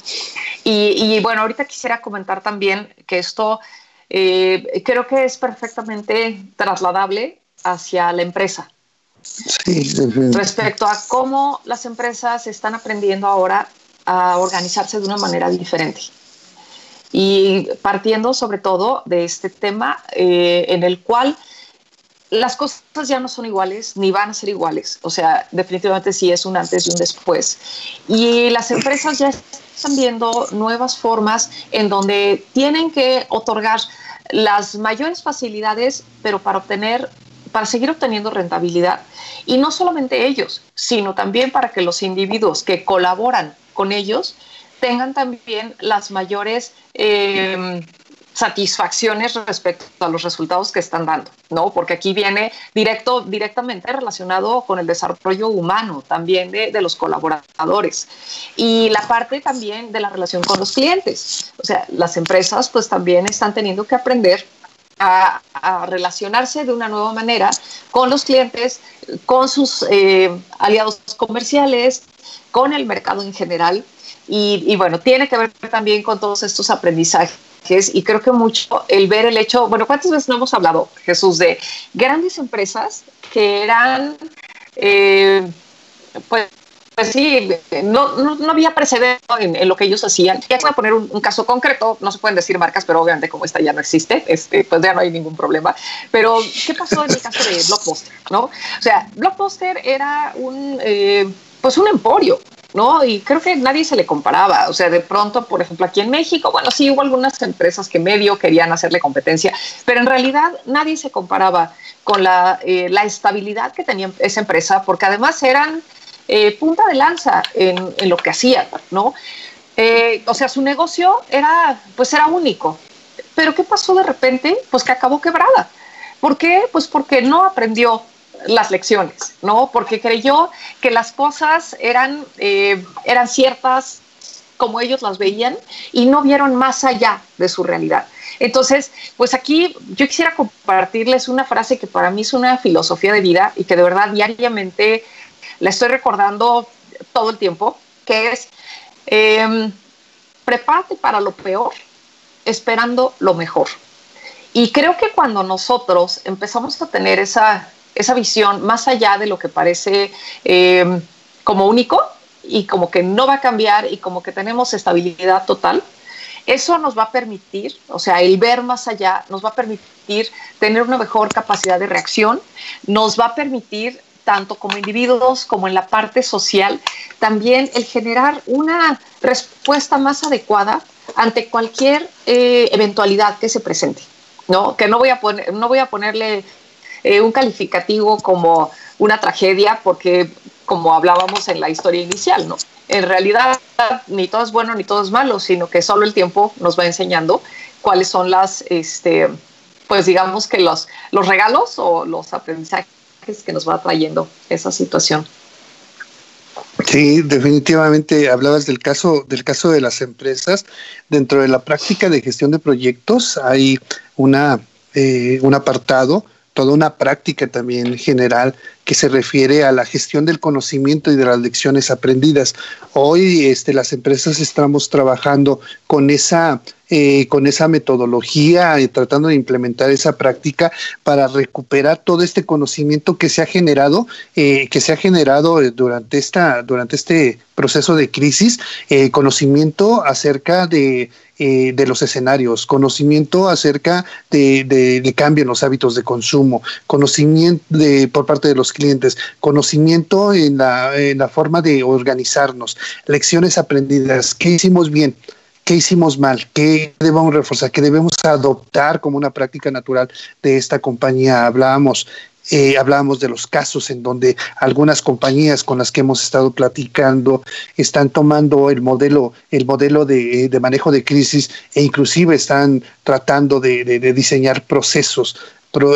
B: Y, bueno, ahorita quisiera comentar también que esto eh, creo que es perfectamente trasladable hacia la empresa. respecto a cómo las empresas están aprendiendo ahora a organizarse de una manera diferente. Y partiendo sobre todo de este tema eh, en el cual las cosas ya no son iguales ni van a ser iguales. O sea, definitivamente sí es un antes y un después. Y las empresas ya están viendo nuevas formas en donde tienen que otorgar las mayores facilidades, pero para obtener para seguir obteniendo rentabilidad. Y no solamente ellos, sino también para que los individuos que colaboran con ellos tengan también las mayores eh, satisfacciones respecto a los resultados que están dando, ¿no? Porque aquí viene directo, directamente relacionado con el desarrollo humano también de, los colaboradores y la parte también de la relación con los clientes. O sea, las empresas pues también están teniendo que aprender a, a relacionarse de una nueva manera con los clientes, con sus eh, aliados comerciales, con el mercado en general. Y, y bueno, tiene que ver también con todos estos aprendizajes y creo que mucho el ver el hecho, bueno, ¿cuántas veces no hemos hablado, Jesús, de grandes empresas que eran, eh, pues, pues sí, no, no, había precedente en, lo que ellos hacían. Ya voy a poner un, caso concreto, no se pueden decir marcas, pero obviamente como esta ya no existe, este, pues ya no hay ningún problema. Pero, ¿qué pasó en el caso de Blockbuster? ¿no? O sea, Blockbuster era un, eh, pues un emporio, ¿no? Y creo que nadie se le comparaba. O sea, de pronto, por ejemplo, aquí en México, bueno, sí hubo algunas empresas que medio querían hacerle competencia, pero en realidad nadie se comparaba con la, eh, la estabilidad que tenía esa empresa, porque además eran eh, punta de lanza en, en, lo que hacían, ¿no? Eh, o sea, su negocio era, pues era único. Pero ¿qué pasó de repente? Pues que acabó quebrada. ¿Por qué? Pues porque no aprendió las lecciones, ¿no? Porque creyó que las cosas eran, eh, eran ciertas como ellos las veían y no vieron más allá de su realidad. Entonces, pues aquí yo quisiera compartirles una frase que para mí es una filosofía de vida y que de verdad diariamente la estoy recordando todo el tiempo, que es, em, prepárate para lo peor, esperando lo mejor. Y creo que cuando nosotros empezamos a tener esa, esa visión más allá de lo que parece eh, como único y como que no va a cambiar y como que tenemos estabilidad total, eso nos va a permitir, o sea, el ver más allá nos va a permitir tener una mejor capacidad de reacción, nos va a permitir tanto como individuos como en la parte social, también el generar una respuesta más adecuada ante cualquier eh, eventualidad que se presente. ¿no? Que no voy a, poner, no voy a ponerle eh, un calificativo como una tragedia, porque como hablábamos en la historia inicial, ¿no? En realidad ni todo es bueno ni todo es malo, sino que solo el tiempo nos va enseñando cuáles son las, este, pues digamos que los, los regalos o los aprendizajes que nos va trayendo esa situación.
A: Sí, definitivamente hablabas del caso del caso de las empresas. Dentro de la práctica de gestión de proyectos hay una eh, un apartado toda una práctica también general que se refiere a la gestión del conocimiento y de las lecciones aprendidas. Hoy este, las empresas estamos trabajando con esa, eh, con esa metodología y tratando de implementar esa práctica para recuperar todo este conocimiento que se ha generado, eh, que se ha generado durante, esta, durante este proceso de crisis, eh, conocimiento acerca de eh, de los escenarios, conocimiento acerca de, de, cambio en los hábitos de consumo, conocimiento de, por parte de los clientes, conocimiento en la, en la forma de organizarnos, lecciones aprendidas, qué hicimos bien, qué hicimos mal, qué debemos reforzar, qué debemos adoptar como una práctica natural de esta compañía. Hablábamos eh, de los casos en donde algunas compañías con las que hemos estado platicando están tomando el modelo, el modelo de, manejo de crisis e inclusive están tratando de diseñar procesos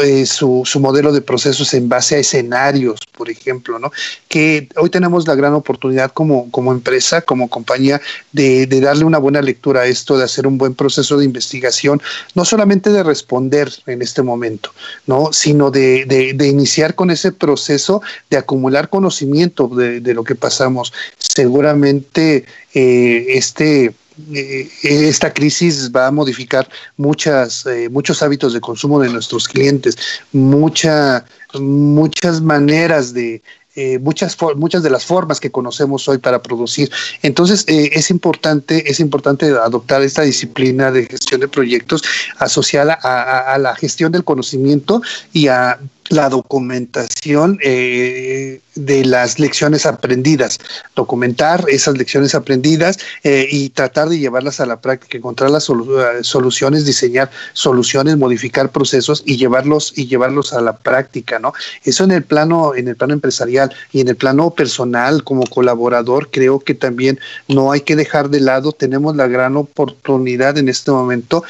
A: eh, su, su, modelo de procesos en base a escenarios, por ejemplo, ¿no? Que hoy tenemos la gran oportunidad como, como empresa, como compañía, de, darle una buena lectura a esto, de hacer un buen proceso de investigación, no solamente de responder en este momento, ¿no? Sino de iniciar con ese proceso de acumular conocimiento de, lo que pasamos. Seguramente eh, este eh, esta crisis va a modificar muchas, eh, muchos hábitos de consumo de nuestros clientes, mucha, muchas maneras de, eh, muchas, muchas de las formas que conocemos hoy para producir. Entonces, es, importante, es importante adoptar esta disciplina de gestión de proyectos asociada a, la gestión del conocimiento y a la documentación eh, de las lecciones aprendidas, documentar esas lecciones aprendidas eh, y tratar de llevarlas a la práctica, encontrar las eh, soluciones, diseñar soluciones, modificar procesos y llevarlos y llevarlos a la práctica, ¿no? Eso en el plano en el plano empresarial y en el plano personal como colaborador creo que también no hay que dejar de lado. Tenemos la gran oportunidad en este momento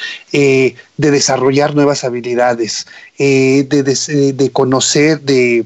A: de desarrollar nuevas habilidades, de, de conocer, de,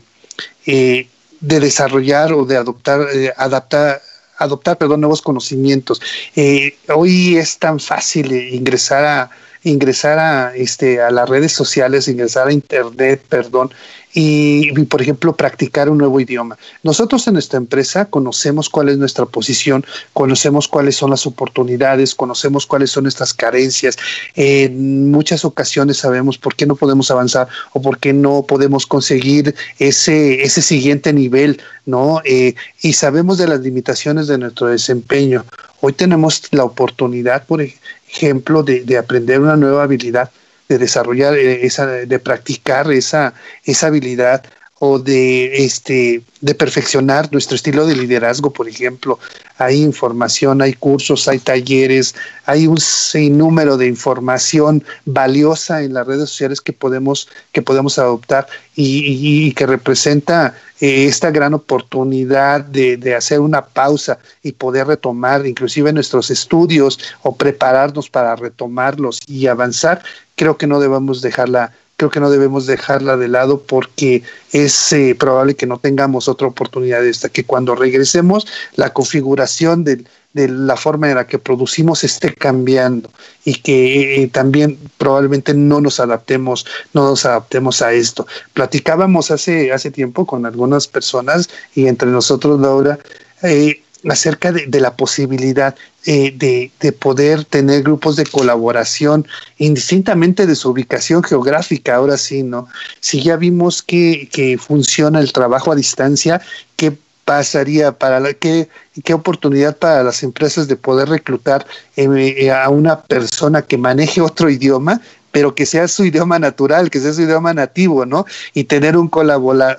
A: eh, de desarrollar o de adoptar, eh, adaptar, adoptar perdón, nuevos conocimientos. Eh, hoy es tan fácil ingresar a ingresar a, este, a las redes sociales, ingresar a internet, perdón, y, por ejemplo, practicar un nuevo idioma. Nosotros en nuestra empresa conocemos cuál es nuestra posición, conocemos cuáles son las oportunidades, conocemos cuáles son nuestras carencias. En muchas ocasiones sabemos por qué no podemos avanzar o por qué no podemos conseguir ese, ese siguiente nivel, ¿no? Eh, y sabemos de las limitaciones de nuestro desempeño. Hoy tenemos la oportunidad, por ejemplo, de, de aprender una nueva habilidad de desarrollar eh, esa, de practicar esa, esa habilidad o de este de perfeccionar nuestro estilo de liderazgo, por ejemplo. Hay información, hay cursos, hay talleres, hay un sinnúmero de información valiosa en las redes sociales que podemos, que podemos adoptar y, que representa eh, esta gran oportunidad de, de, hacer una pausa y poder retomar inclusive nuestros estudios o prepararnos para retomarlos y avanzar. Creo que no debemos dejarla creo que no debemos dejarla de lado porque es eh, probable que no tengamos otra oportunidad de esta, que cuando regresemos la configuración de, la forma en la que producimos esté cambiando y que eh, también probablemente no nos adaptemos, no nos adaptemos a esto. Platicábamos hace, hace tiempo con algunas personas y entre nosotros, Laura, eh, acerca de, la posibilidad eh, de, poder tener grupos de colaboración indistintamente de su ubicación geográfica, ahora sí, ¿no? Si ya vimos que, que funciona el trabajo a distancia, ¿qué pasaría para la, qué, qué oportunidad para las empresas de poder reclutar eh, a una persona que maneje otro idioma pero que sea su idioma natural, que sea su idioma nativo, ¿no? Y tener un,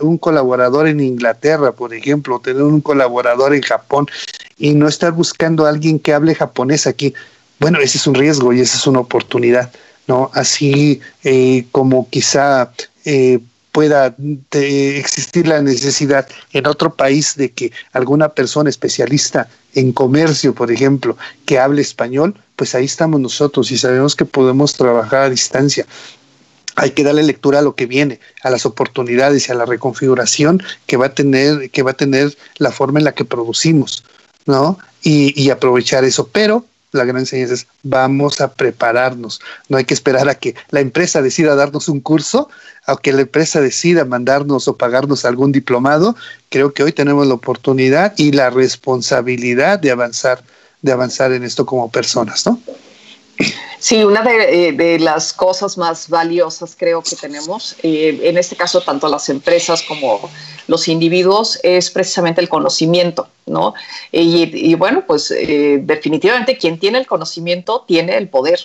A: un colaborador en Inglaterra, por ejemplo, tener un colaborador en Japón y no estar buscando a alguien que hable japonés aquí. Bueno, ese es un riesgo y esa es una oportunidad, ¿no? Así eh, como quizá eh, pueda existir la necesidad en otro país de que alguna persona especialista en comercio, por ejemplo, que hable español, pues ahí estamos nosotros y sabemos que podemos trabajar a distancia. Hay que darle lectura a lo que viene, a las oportunidades y a la reconfiguración que va a tener, que va a tener la forma en la que producimos, ¿no? Y, y aprovechar eso. Pero la gran enseñanza es vamos a prepararnos. No hay que esperar a que la empresa decida darnos un curso, a que la empresa decida mandarnos o pagarnos algún diplomado. Creo que hoy tenemos la oportunidad y la responsabilidad de avanzar, de avanzar en esto como personas, ¿no?
B: Sí, una de, eh, las cosas más valiosas creo que tenemos, eh, en este caso tanto las empresas como los individuos, es precisamente el conocimiento, ¿no? Y, bueno, pues eh, definitivamente quien tiene el conocimiento tiene el poder.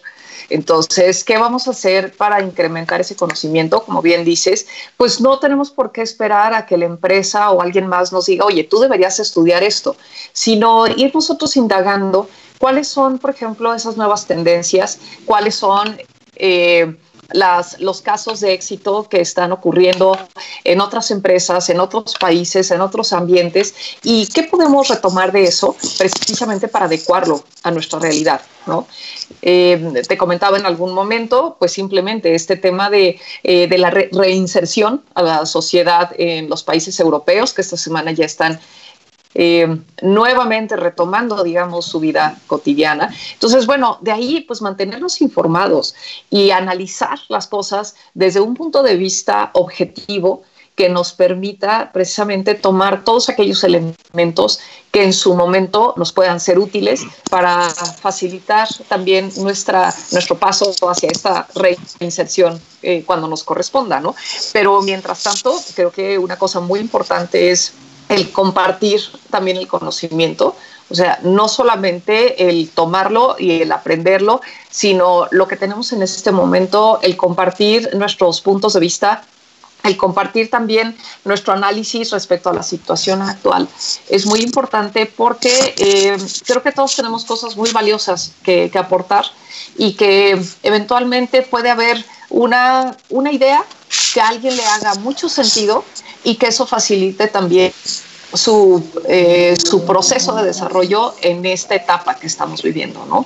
B: Entonces, ¿qué vamos a hacer para incrementar ese conocimiento? Como bien dices, pues no tenemos por qué esperar a que la empresa o alguien más nos diga, oye, tú deberías estudiar esto, sino ir nosotros indagando cuáles son, por ejemplo, esas nuevas tendencias, cuáles son... Eh, las, los casos de éxito que están ocurriendo en otras empresas, en otros países, en otros ambientes y qué podemos retomar de eso precisamente para adecuarlo a nuestra realidad. ¿no? Eh, te comentaba en algún momento, pues simplemente este tema de, eh, de la reinserción a la sociedad en los países europeos, que esta semana ya están eh, nuevamente retomando, digamos, su vida cotidiana. Entonces, bueno, de ahí, pues mantenernos informados y analizar las cosas desde un punto de vista objetivo que nos permita precisamente tomar todos aquellos elementos que en su momento nos puedan ser útiles para facilitar también nuestra, nuestro paso hacia esta reinserción eh, cuando nos corresponda, ¿no? Pero mientras tanto, creo que una cosa muy importante es el compartir también el conocimiento, o sea, no solamente el tomarlo y el aprenderlo, sino lo que tenemos en este momento, el compartir nuestros puntos de vista, el compartir también nuestro análisis respecto a la situación actual. Es muy importante porque eh, creo que todos tenemos cosas muy valiosas que, aportar y que eventualmente puede haber una, una idea que a alguien le haga mucho sentido y que eso facilite también su, eh, su proceso de desarrollo en esta etapa que estamos viviendo, ¿no?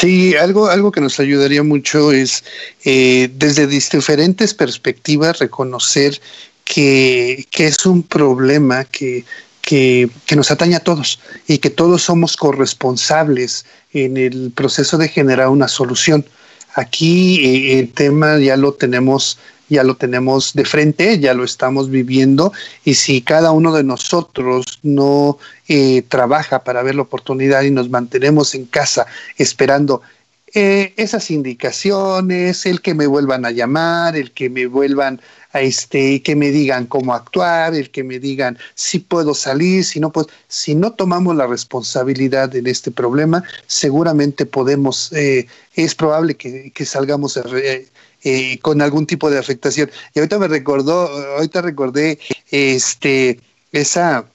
A: Sí, algo, algo que nos ayudaría mucho es eh, desde diferentes perspectivas reconocer que, que es un problema que, que, que, nos atañe a todos y que todos somos corresponsables en el proceso de generar una solución. Aquí eh, el tema ya lo tenemos ya lo tenemos de frente, ya lo estamos viviendo y si cada uno de nosotros no eh, trabaja para ver la oportunidad y nos mantenemos en casa esperando eh, esas indicaciones, el que me vuelvan a llamar, el que me vuelvan a este, que me digan cómo actuar, el que me digan si puedo salir, si no puedo, si no tomamos la responsabilidad en este problema, seguramente podemos, eh, es probable que, que salgamos eh, con algún tipo de afectación. Y ahorita me recordó, ahorita recordé este, esa,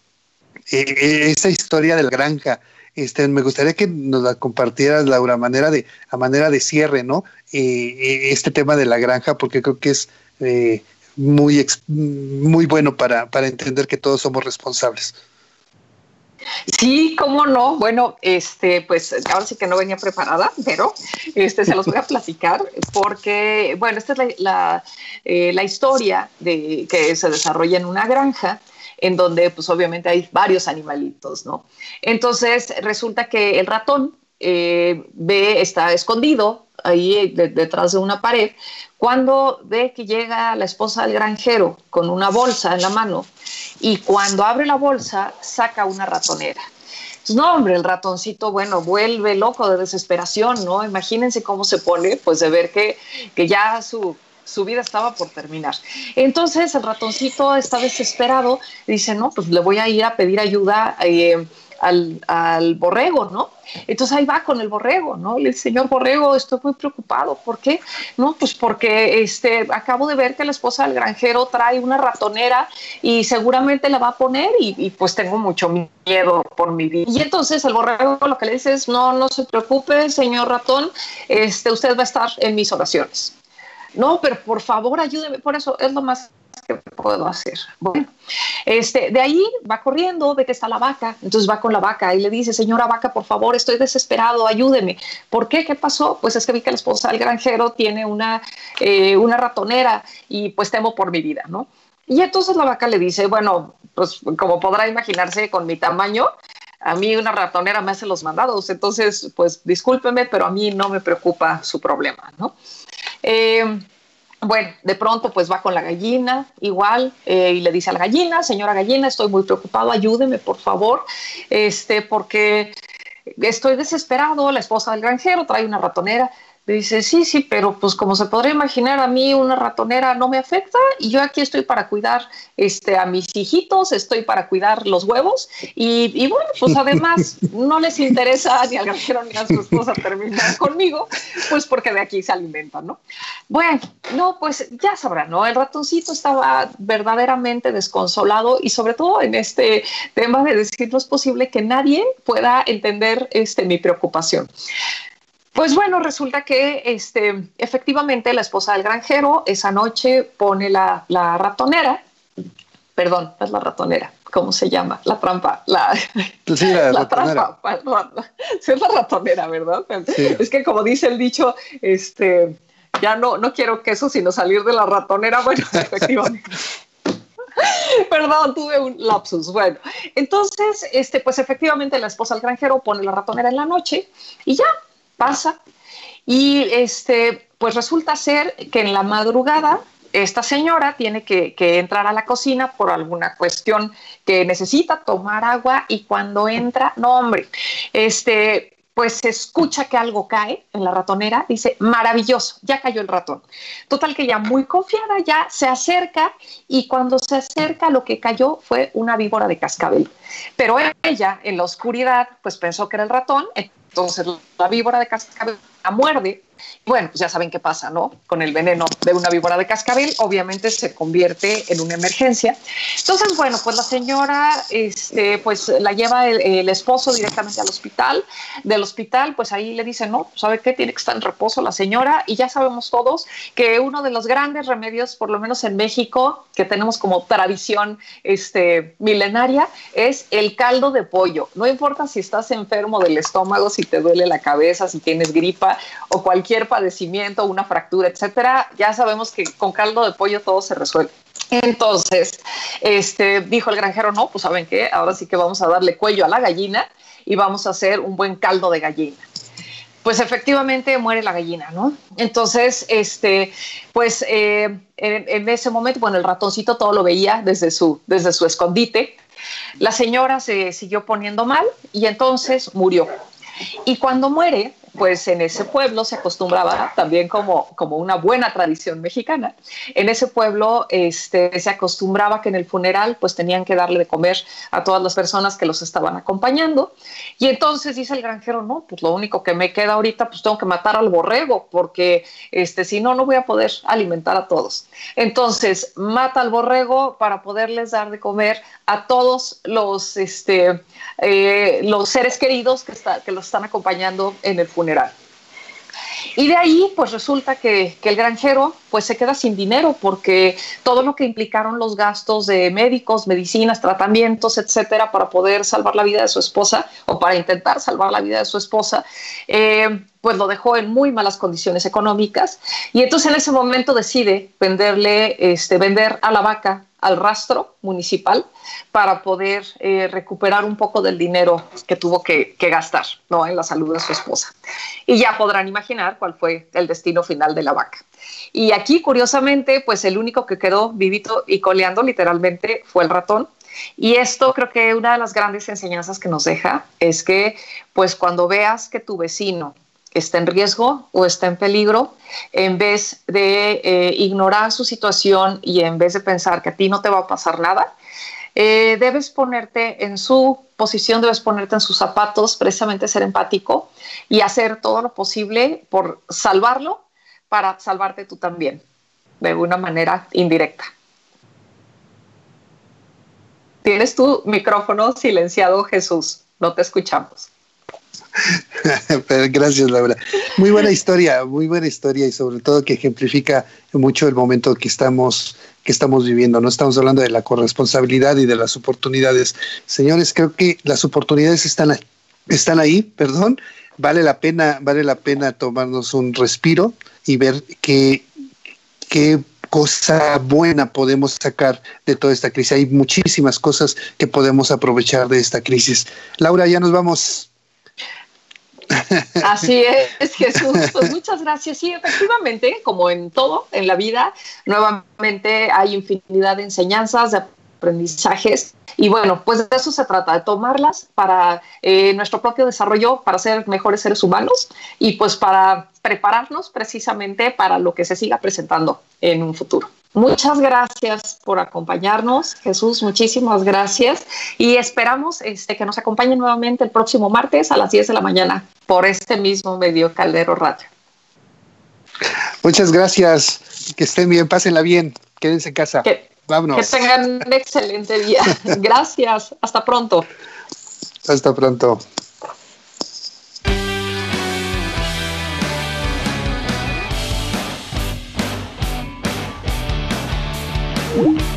A: eh, esa historia de la granja. Este, me gustaría que nos la compartieras, Laura, a manera de, a manera de cierre, ¿no? Eh, este tema de la granja, porque creo que es muy, muy bueno para, para entender que todos somos responsables.
B: Sí, cómo no. Bueno, este, pues ahora sí que no venía preparada, pero este, se los voy a platicar porque, bueno, esta es la, eh, la, historia de, que se desarrolla en una granja en donde pues obviamente hay varios animalitos, ¿no? Entonces resulta que el ratón eh, ve, está escondido ahí detrás de una pared, cuando ve que llega la esposa del granjero con una bolsa en la mano y cuando abre la bolsa saca una ratonera. Pues no, hombre, el ratoncito, bueno, vuelve loco de desesperación, ¿no? Imagínense cómo se pone, pues de ver que, que ya su, su vida estaba por terminar. Entonces el ratoncito está desesperado, dice, no, pues le voy a ir a pedir ayuda. Eh, al, borrego, ¿no? Entonces ahí va con el borrego, ¿no? El señor borrego, estoy muy preocupado. ¿Por qué? No, pues porque este, acabo de ver que la esposa del granjero trae una ratonera y seguramente la va a poner y, pues tengo mucho miedo por mi vida. Y entonces el borrego lo que le dice es, no, no se preocupe, señor ratón, este, usted va a estar en mis oraciones. No, pero por favor ayúdeme, por eso es lo más que puedo hacer. Bueno, este, de ahí va corriendo, ve que está la vaca, entonces va con la vaca y le dice, señora vaca, por favor, estoy desesperado, ayúdeme. ¿Por qué? ¿Qué pasó? Pues es que vi que la esposa del granjero tiene una, eh, una ratonera y pues temo por mi vida, ¿no? Y entonces la vaca le dice, bueno, pues como podrá imaginarse con mi tamaño, a mí una ratonera me hace los mandados, entonces pues discúlpeme, pero a mí no me preocupa su problema, ¿no? Eh, bueno, de pronto pues va con la gallina igual eh, y le dice a la gallina, señora gallina, estoy muy preocupado, ayúdeme por favor, este, porque estoy desesperado, la esposa del granjero trae una ratonera Dice, sí, sí, pero pues como se podría imaginar, a mí una ratonera no me afecta y yo aquí estoy para cuidar este, a mis hijitos, estoy para cuidar los huevos y, bueno, pues además no les interesa ni al granjero ni a su esposa terminar conmigo, pues porque de aquí se alimentan, ¿no? Bueno, no, pues ya sabrán, ¿no? El ratoncito estaba verdaderamente desconsolado y sobre todo en este tema de decir no es posible que nadie pueda entender este, mi preocupación. Pues bueno, resulta que este, efectivamente la esposa del granjero esa noche pone la, ratonera, perdón, es la ratonera, ¿cómo se llama? La trampa, la,
A: sí, la, trampa,
B: es la ratonera, ¿verdad? Es que como dice el dicho, este, ya no, no quiero queso sino salir de la ratonera, bueno, efectivamente. Perdón, tuve un lapsus. Bueno, entonces, este, pues efectivamente la esposa del granjero pone la ratonera en la noche y ya pasa. Y este, pues resulta ser que en la madrugada esta señora tiene que, entrar a la cocina por alguna cuestión que necesita tomar agua y cuando entra, no hombre, este, pues se escucha que algo cae en la ratonera, dice, maravilloso, ya cayó el ratón. Total que ya muy confiada, ya se acerca y cuando se acerca lo que cayó fue una víbora de cascabel. Pero ella en la oscuridad pues pensó que era el ratón, entonces la víbora de cascabel la muerde bueno, pues ya saben qué pasa, ¿no? Con el veneno de una víbora de cascabel, obviamente se convierte en una emergencia. Entonces, bueno, pues la señora, este, pues la lleva el, esposo directamente al hospital. Del hospital, pues ahí le dicen, no, ¿sabe qué? Tiene que estar en reposo la señora. Y ya sabemos todos que uno de los grandes remedios, por lo menos en México, que tenemos como tradición este, milenaria, es el caldo de pollo. No importa si estás enfermo del estómago, si te duele la cabeza, si tienes gripa o cualquier padecimiento, una fractura, etcétera, ya sabemos que con caldo de pollo todo se resuelve. Entonces, este, dijo el granjero, no, pues saben qué, ahora sí que vamos a darle cuello a la gallina y vamos a hacer un buen caldo de gallina. Pues efectivamente muere la gallina, ¿no? Entonces, este, pues eh, en, en, ese momento, bueno, el ratoncito todo lo veía desde su, desde su escondite. La señora se siguió poniendo mal y entonces murió. Y cuando muere, pues en ese pueblo se acostumbraba también como, como una buena tradición mexicana. En ese pueblo este, se acostumbraba que en el funeral pues tenían que darle de comer a todas las personas que los estaban acompañando. Y entonces dice el granjero, no, pues lo único que me queda ahorita pues tengo que matar al borrego porque este, si no, no voy a poder alimentar a todos. Entonces mata al borrego para poderles dar de comer a todos los, este, eh, los seres queridos que, está, que los están acompañando en el funeral y de ahí, pues resulta que, el granjero pues se queda sin dinero porque todo lo que implicaron los gastos de médicos, medicinas, tratamientos, etcétera, para poder salvar la vida de su esposa o para intentar salvar la vida de su esposa, eh, pues lo dejó en muy malas condiciones económicas. Y entonces en ese momento decide venderle, este, vender a la vaca al rastro municipal para poder eh, recuperar un poco del dinero que tuvo que, gastar ¿no? en la salud de su esposa. Y ya podrán imaginar cuál fue el destino final de la vaca. Y aquí, curiosamente, pues el único que quedó vivito y coleando literalmente fue el ratón. Y esto creo que una de las grandes enseñanzas que nos deja es que, pues cuando veas que tu vecino está en riesgo o está en peligro, en vez de eh, ignorar su situación y en vez de pensar que a ti no te va a pasar nada, eh, debes ponerte en su posición, debes ponerte en sus zapatos, precisamente ser empático y hacer todo lo posible por salvarlo para salvarte tú también, de una manera indirecta. Tienes tu micrófono silenciado, Jesús. No te escuchamos.
A: Gracias, Laura. Muy buena historia, muy buena historia y sobre todo que ejemplifica mucho el momento que estamos que estamos viviendo. No estamos hablando de la corresponsabilidad y de las oportunidades. Señores, creo que las oportunidades están ahí, están ahí, perdón. Vale la pena, vale la pena tomarnos un respiro y ver qué, qué cosa buena podemos sacar de toda esta crisis. Hay muchísimas cosas que podemos aprovechar de esta crisis. Laura, ya nos vamos.
B: Así es, Jesús. Pues muchas gracias. Sí, efectivamente, como en todo en la vida, nuevamente hay infinidad de enseñanzas, de aprendizajes. Y bueno, pues de eso se trata, de tomarlas para eh, nuestro propio desarrollo, para ser mejores seres humanos y pues para prepararnos precisamente para lo que se siga presentando en un futuro. Muchas gracias por acompañarnos, Jesús, muchísimas gracias y esperamos este, que nos acompañen nuevamente el próximo martes a las 10 de la mañana por este mismo medio Caldero Radio.
A: Muchas gracias, que estén bien, pásenla bien, quédense en casa.
B: Que, Vámonos. Que tengan un excelente día. Gracias, hasta pronto.
A: Hasta pronto.
C: you